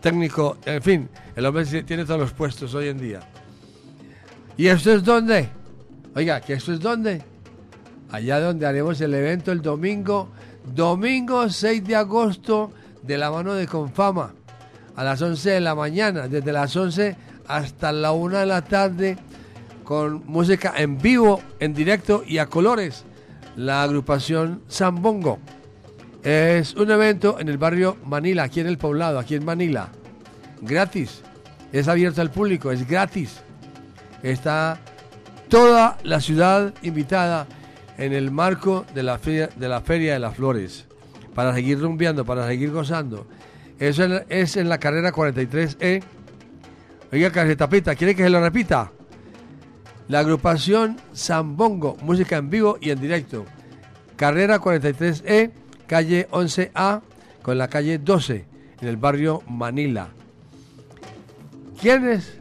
técnico, en fin, el hombre tiene todos los puestos hoy en día. ¿Y esto es dónde? Oiga, ¿que esto es dónde? Allá donde haremos el evento el domingo, domingo 6 de agosto, de la mano de Confama, a las 11 de la mañana, desde las 11 hasta la 1 de la tarde, con música en vivo, en directo y a colores. La agrupación Zambongo. Es un evento en el barrio Manila, aquí en el poblado, aquí en Manila. Gratis. Es abierto al público, es gratis. Está toda la ciudad invitada en el marco de la Feria de, la feria de las Flores. Para seguir rumbeando, para seguir gozando. Eso es- en la carrera 43E. Oiga, Casetapita, ¿quiere que se lo repita? La agrupación Zambongo, música en vivo y en directo. Carrera 43E, calle 11A, con la calle 12, en el barrio Manila. ¿Quién es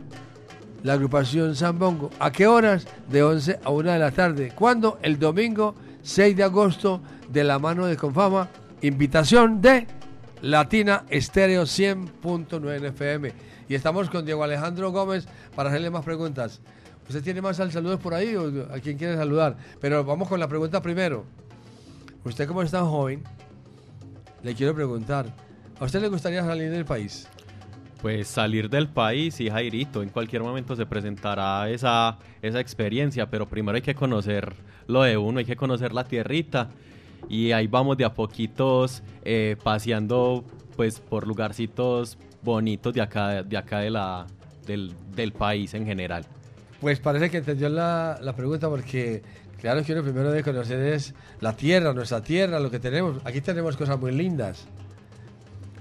la agrupación Zambongo? ¿A qué horas? De 11 a 1 de la tarde. ¿Cuándo? El domingo 6 de agosto, de la mano de Confama. Invitación de Latina Estéreo 100.9 FM. Y estamos con Diego Alejandro Gómez para hacerle más preguntas. ¿Usted tiene más al saludos por ahí o a quién quiere saludar? Pero vamos con la pregunta primero. Usted como es tan joven, le quiero preguntar, ¿a usted le gustaría salir del país? Pues salir del país y Jairito, en cualquier momento se presentará esa, esa experiencia, pero primero hay que conocer lo de uno, hay que conocer la tierrita y ahí vamos de a poquitos eh, paseando pues por lugarcitos bonitos de acá, de acá de la, del, del país en general. Pues parece que entendió la, la pregunta porque, claro, que uno primero conocer es la tierra, nuestra tierra, lo que tenemos. Aquí tenemos cosas muy lindas.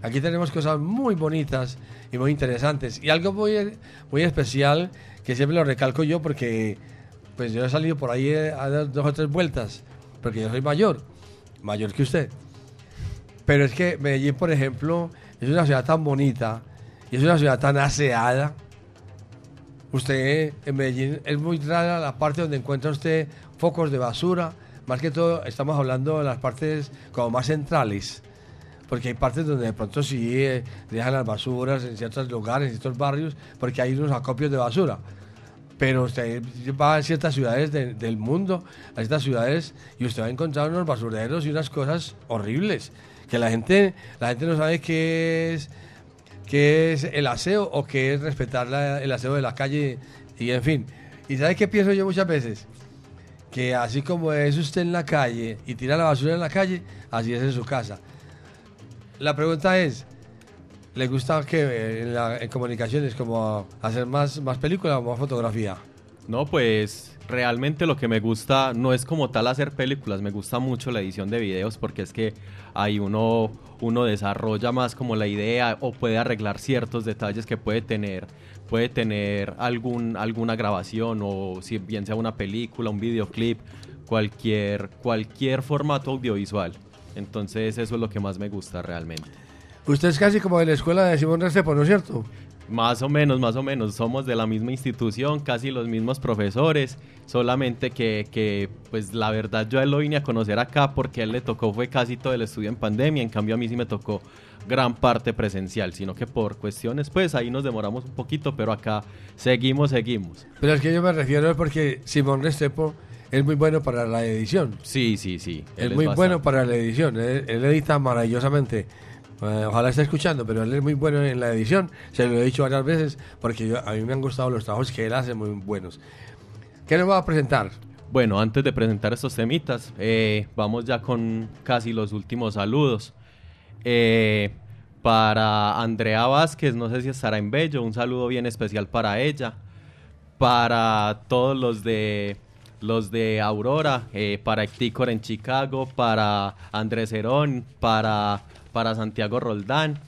Aquí tenemos cosas muy bonitas y muy interesantes. Y algo muy, muy especial que siempre lo recalco yo porque pues yo he salido por ahí a dar dos o tres vueltas, porque yo soy mayor, mayor que usted. Pero es que Medellín, por ejemplo, es una ciudad tan bonita y es una ciudad tan aseada. Usted en Medellín es muy rara la parte donde encuentra usted focos de basura. Más que todo, estamos hablando de las partes como más centrales. Porque hay partes donde de pronto sí eh, dejan las basuras en ciertos lugares, en ciertos barrios, porque hay unos acopios de basura. Pero usted va a ciertas ciudades de- del mundo, a ciertas ciudades, y usted va a encontrar unos basureros y unas cosas horribles. Que la gente, la gente no sabe qué es, qué es el aseo o qué es respetar la- el aseo de la calle, y en fin. ¿Y sabe qué pienso yo muchas veces? Que así como es usted en la calle y tira la basura en la calle, así es en su casa. La pregunta es, ¿le gusta que en, comunicaciones como hacer más, más película o más fotografía? No, pues realmente lo que me gusta no es como tal hacer películas, me gusta mucho la edición de videos porque es que ahí uno, uno desarrolla más como la idea o puede arreglar ciertos detalles que puede tener, puede tener algún, alguna grabación o si bien sea una película, un videoclip, cualquier, cualquier formato audiovisual. Entonces eso es lo que más me gusta realmente. Usted es casi como de la escuela de Simón Restrepo, ¿no es cierto? Más o menos, más o menos. Somos de la misma institución, casi los mismos profesores. Solamente que, que, pues la verdad yo a él lo vine a conocer acá porque a él le tocó fue casi todo el estudio en pandemia. En cambio a mí sí me tocó gran parte presencial, sino que por cuestiones pues ahí nos demoramos un poquito, pero acá seguimos, seguimos. Pero es que yo me refiero es porque Simón Restrepo es muy bueno para la edición. Sí, sí, sí. Es muy bastante. bueno para la edición. Él, él edita maravillosamente. Eh, ojalá esté escuchando, pero él es muy bueno en la edición. Se lo he dicho varias veces porque yo- a mí me han gustado los trabajos que él hace muy buenos. ¿Qué nos va a presentar? Bueno, antes de presentar estos temitas, eh, vamos ya con casi los últimos saludos. Eh, para Andrea Vázquez, no sé si estará en Bello, un saludo bien especial para ella. Para todos los de los de Aurora, eh, para Ecticor en Chicago, para Andrés Herón, para, para Santiago Roldán.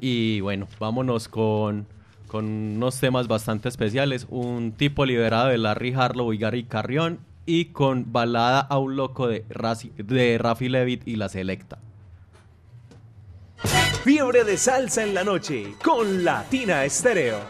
Y bueno, vámonos con, con unos temas bastante especiales. Un tipo liberado de Larry Harlow y Gary Carrión. Y con balada a un loco de, Razi- de Rafi Levitt y la Selecta. Fiebre de salsa en la noche con Latina Estéreo.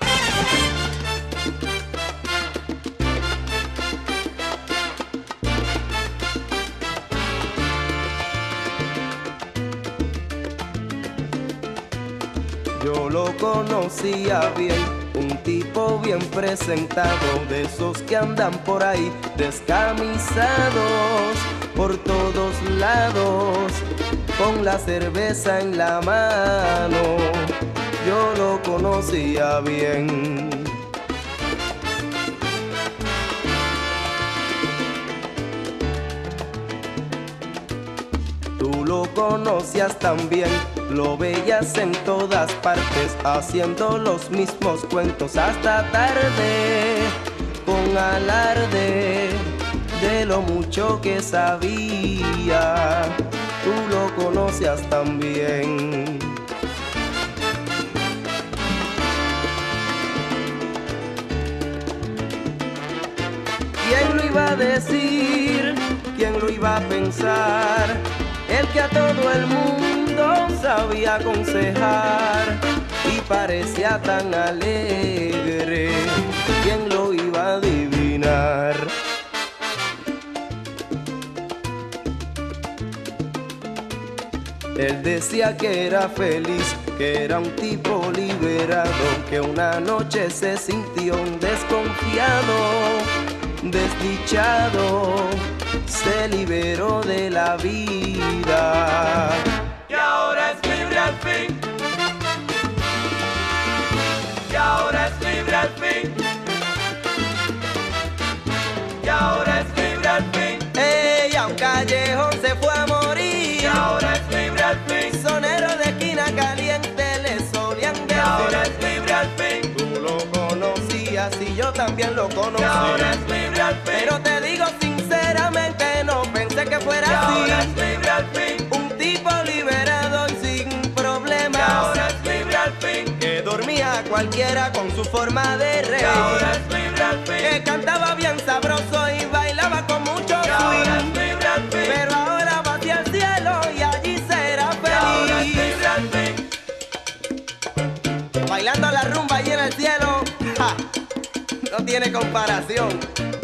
Yo lo conocía bien, un tipo bien presentado, de esos que andan por ahí descamisados por todos lados, con la cerveza en la mano. Yo lo conocía bien. Tú lo conocías también, lo veías en todas partes, haciendo los mismos cuentos hasta tarde, con alarde de lo mucho que sabía. Tú lo conocías también. ¿Quién lo iba a decir? ¿Quién lo iba a pensar? El que a todo el mundo sabía aconsejar y parecía tan alegre. Decía que era feliz, que era un tipo liberado, que una noche se sintió un desconfiado, desdichado, se liberó de la vida. Y ahora es libre al fin. Y ahora es libre al fin. También lo conocí. Y ahora es libre al fin. Pero te digo sinceramente, no pensé que fuera Y así. ahora es libre al fin. Un tipo liberado y sin problemas. Y ahora es libre al fin. Que dormía cualquiera con su forma de reír. Y ahora es libre al fin. Que cantaba bien sabroso y bailaba con mucho swing. Tiene comparación.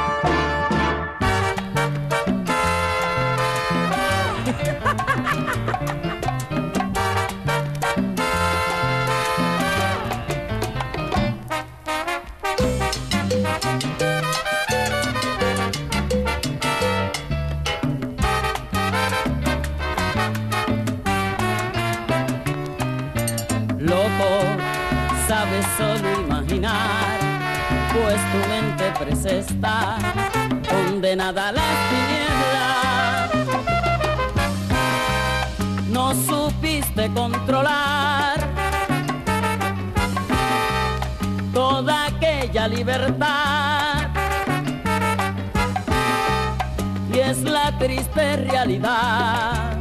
Realidad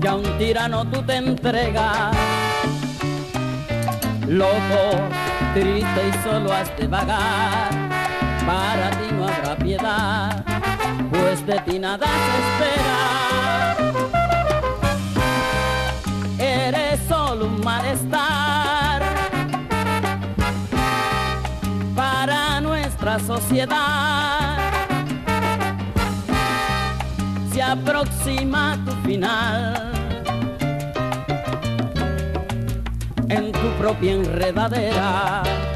que a un tirano tú te entregas. Loco, triste y solo has de vagar, para ti no habrá piedad, pues de ti nada se espera. Eres solo un malestar para nuestra sociedad. Aproxima tu final. en tu propia enredadera.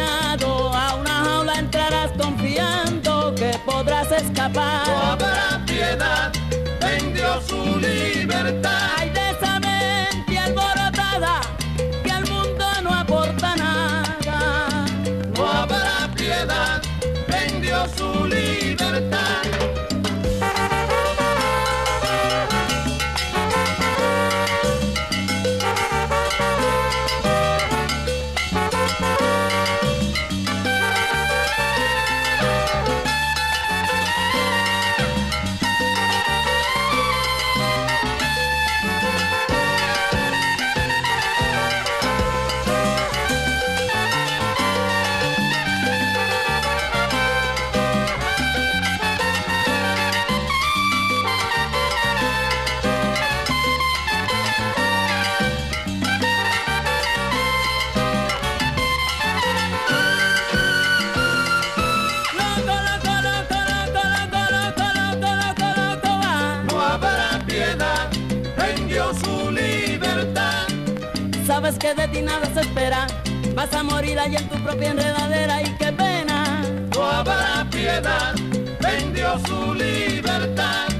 A una jaula entrarás confiando que podrás escapar. No habrá piedad, vendió su libertad. Que de ti nada se espera. Vas a morir allí en tu propia enredadera y qué pena. No habrá piedad, vendió su libertad.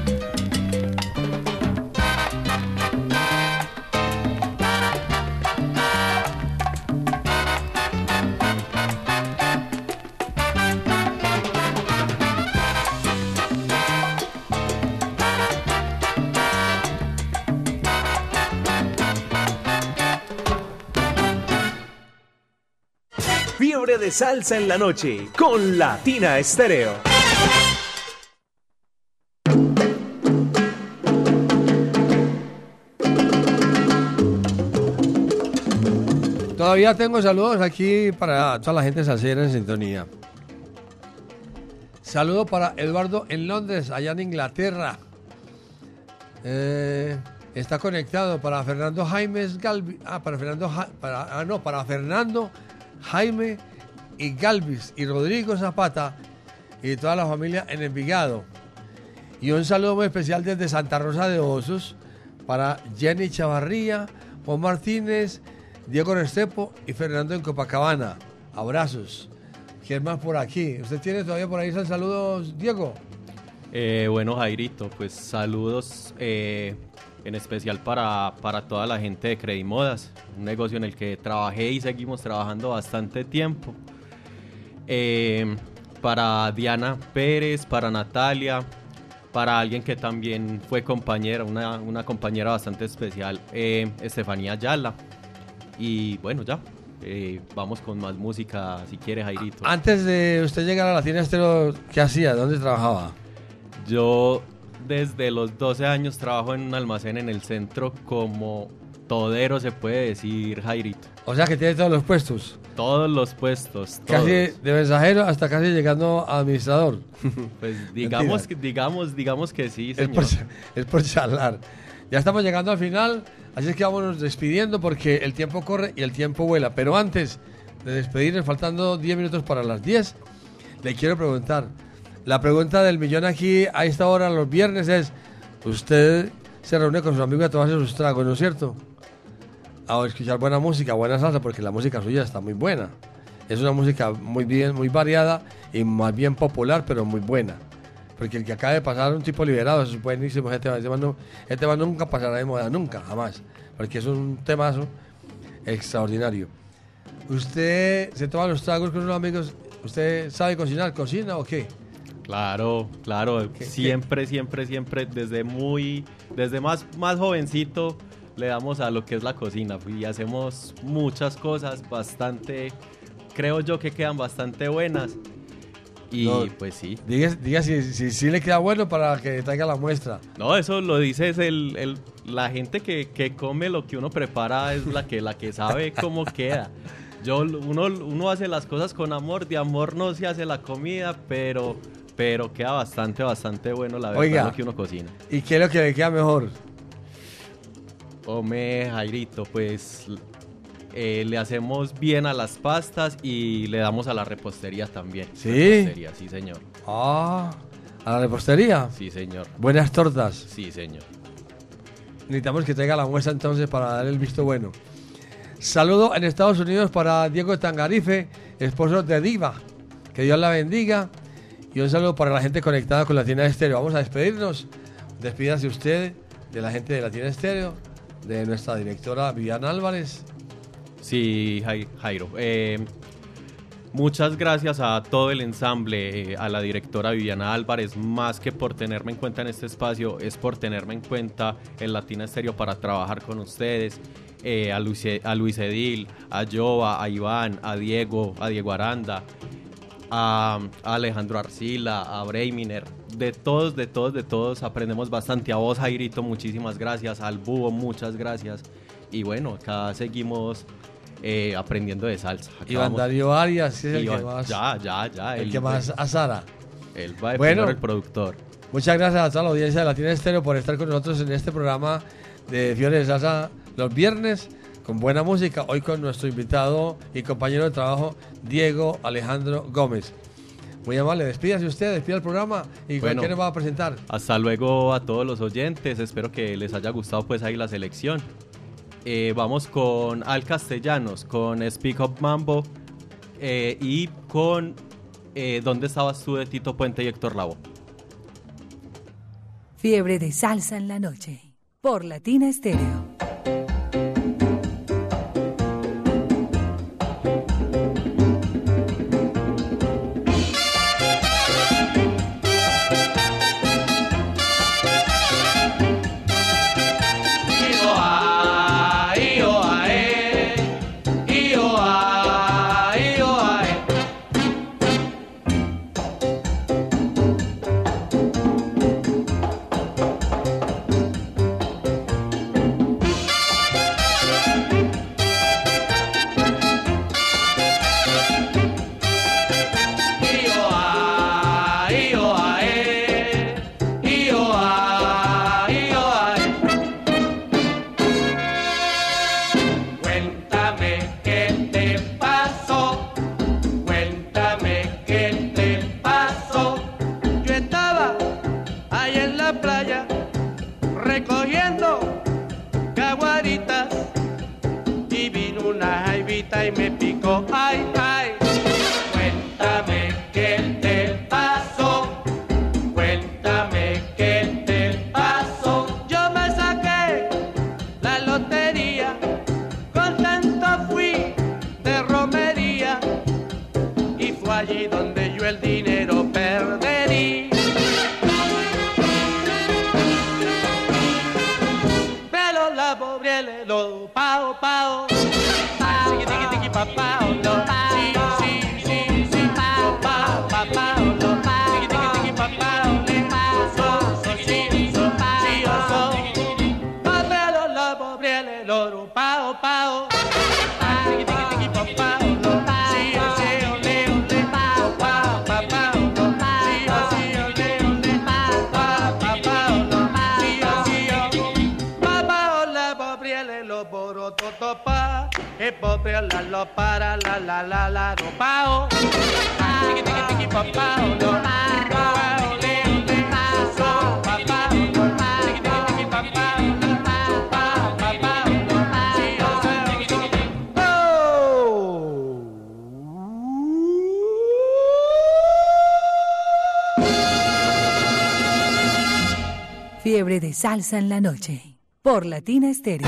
Salsa en la noche con Latina Estéreo. Todavía tengo saludos aquí para toda la gente salsera en sintonía. Saludo para Eduardo en Londres, allá en Inglaterra. Eh, está conectado para Fernando Jaime Galvis. Ah, para Fernando. Para, ah, no, para Fernando Jaime y Galvis y Rodrigo Zapata y toda la familia en Envigado. Y un saludo muy especial desde Santa Rosa de Osos para Jenny Chavarría, Juan Martínez, Diego Restepo y Fernando en Copacabana. Abrazos. ¿Quién más por aquí? ¿Usted tiene todavía por ahí saludos, Diego? Eh, bueno, Jairito, pues saludos eh, en especial para, para toda la gente de Credimodas, un negocio en el que trabajé y seguimos trabajando bastante tiempo. Eh, para Diana Pérez, para Natalia, para alguien que también fue compañera, una, una compañera bastante especial, eh, Estefanía Ayala. Y bueno, ya, eh, vamos con más música si quiere, Jairito. Antes de usted llegar a la tienda estero, ¿qué hacía? ¿Dónde trabajaba? Yo desde los 12 años trabajo en un almacén en el centro como todero, se puede decir, Jairito. O sea que tiene todos los puestos. Todos los puestos. Casi todos. de mensajero hasta casi llegando a administrador. <laughs> Pues digamos, que- digamos, digamos que sí, Es señor. por, es por charlar. Ya estamos llegando al final, así es que vámonos despidiendo porque el tiempo corre y el tiempo vuela. Pero antes de despedirnos, faltando 10 minutos para las 10, le quiero preguntar. La pregunta del millón aquí a esta hora los viernes es, usted se reúne con sus amigos a tomarse sus tragos, ¿no es cierto? A escuchar buena música, buena salsa, porque la música suya está muy buena. Es una música muy bien, muy variada y más bien popular, pero muy buena. Porque el que acaba de pasar un tipo liberado es buenísimo. Este tema, este tema no- este tema nunca pasará de moda, nunca, jamás. Porque es un temazo extraordinario. ¿Usted se toma los tragos con unos amigos? ¿Usted sabe cocinar? ¿Cocina o qué? Claro, claro, siempre, siempre, siempre, desde muy, desde más, más jovencito le damos a lo que es la cocina y hacemos muchas cosas bastante, creo yo que quedan bastante buenas y No, pues sí. Diga, diga si, si, si le queda bueno para que traiga la muestra. No, eso lo dice es el, el- la gente que, que come lo que uno prepara es la que, la que sabe cómo <laughs> queda. Yo, uno, uno hace las cosas con amor, de amor no se hace la comida, pero, pero queda bastante, bastante bueno la verdad Oiga. lo que uno cocina. ¿Y qué es lo que le queda mejor? Hombre, Jairito, pues eh, le hacemos bien a las pastas y le damos a la repostería también. ¿Sí? Repostería, sí, señor. Ah, a la repostería. Sí, señor. Buenas tortas. Sí, señor. Necesitamos que traiga la muestra entonces para dar el visto bueno. Saludo en Estados Unidos para Diego Tangarife, esposo de Diva. Que Dios la bendiga. Y un saludo para la gente conectada con Latina Estéreo. Vamos a despedirnos. Despídase usted de la gente de Latina Estéreo, de nuestra directora Viviana Álvarez. Sí, Jai- Jairo. Eh, muchas gracias a todo el ensamble, eh, a la directora Viviana Álvarez, más que por tenerme en cuenta en este espacio, es por tenerme en cuenta en Latina Estéreo para trabajar con ustedes. eh, a, Luis, a Luis Edil, a Jova, a Iván, a Diego, a Diego Aranda, a, a Alejandro Arcila, a Breiminer. De todos, de todos, de todos aprendemos bastante. A vos, Jairito, muchísimas gracias. Al Búho, muchas gracias. Y bueno, acá seguimos eh, aprendiendo de salsa. Acá Iván vamos- Darío Arias, es el que más. Ya, ya, ya. el que más azara. Él va de Bueno. el productor. Muchas gracias a toda la audiencia de Latina Estéreo por estar con nosotros en este programa de Fiore de Salsa los viernes con buena música. Hoy con nuestro invitado y compañero de trabajo, Diego Alejandro Gómez. Muy amable, despídase usted, despida el programa y Bueno. ¿quién nos va a presentar? Hasta luego a todos los oyentes. Espero que les haya gustado pues ahí la selección. Eh, vamos con Al Castellanos, con Speak Up Mambo eh, y con eh, ¿Dónde estabas tú de Tito Puente y Héctor Lavoe? Fiebre de salsa en la noche. Por Latina Estéreo. Salsa en la noche. Por Latina Estéreo.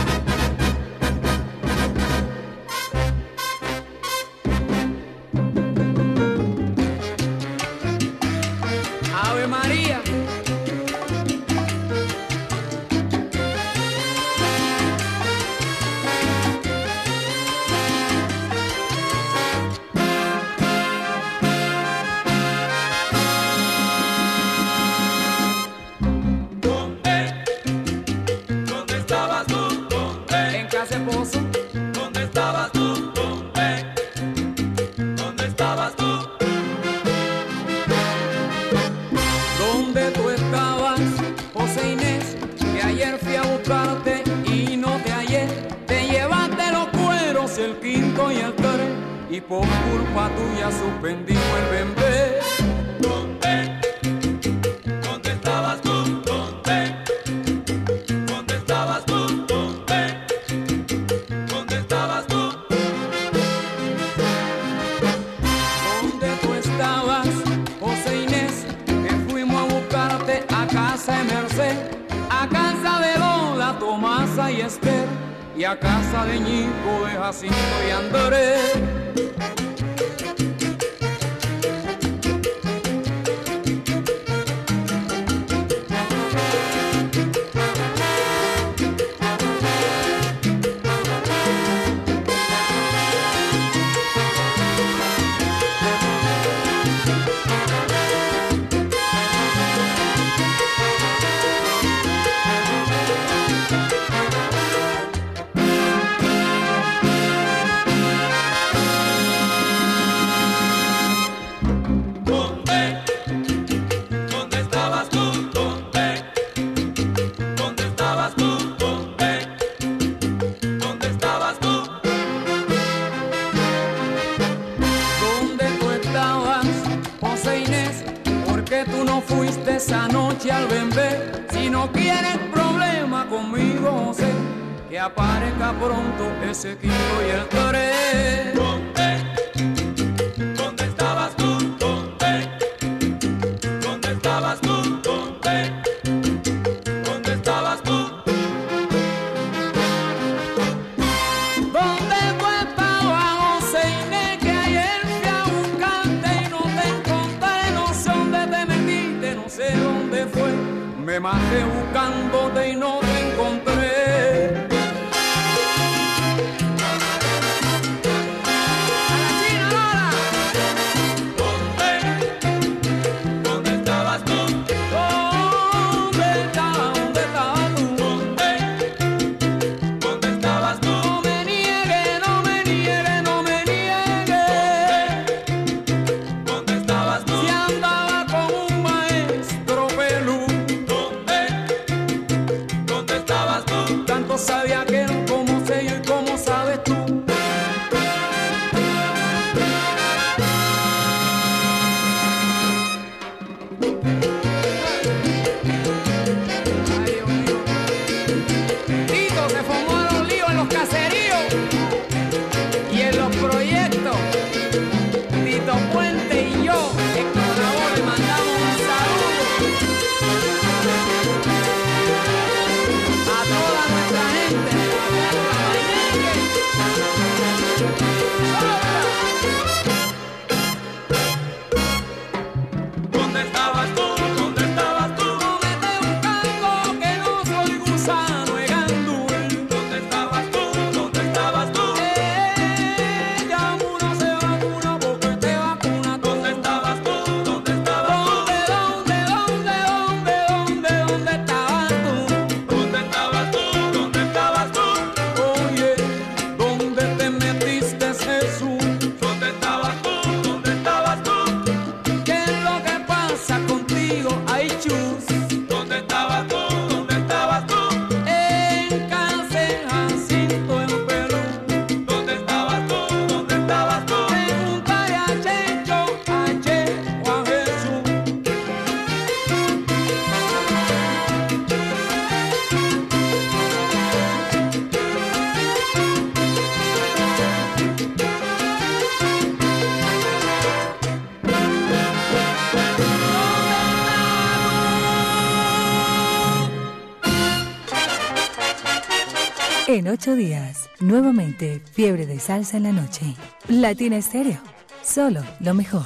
Pronto Fiebre de salsa en la noche. Latina Estéreo. Solo lo mejor.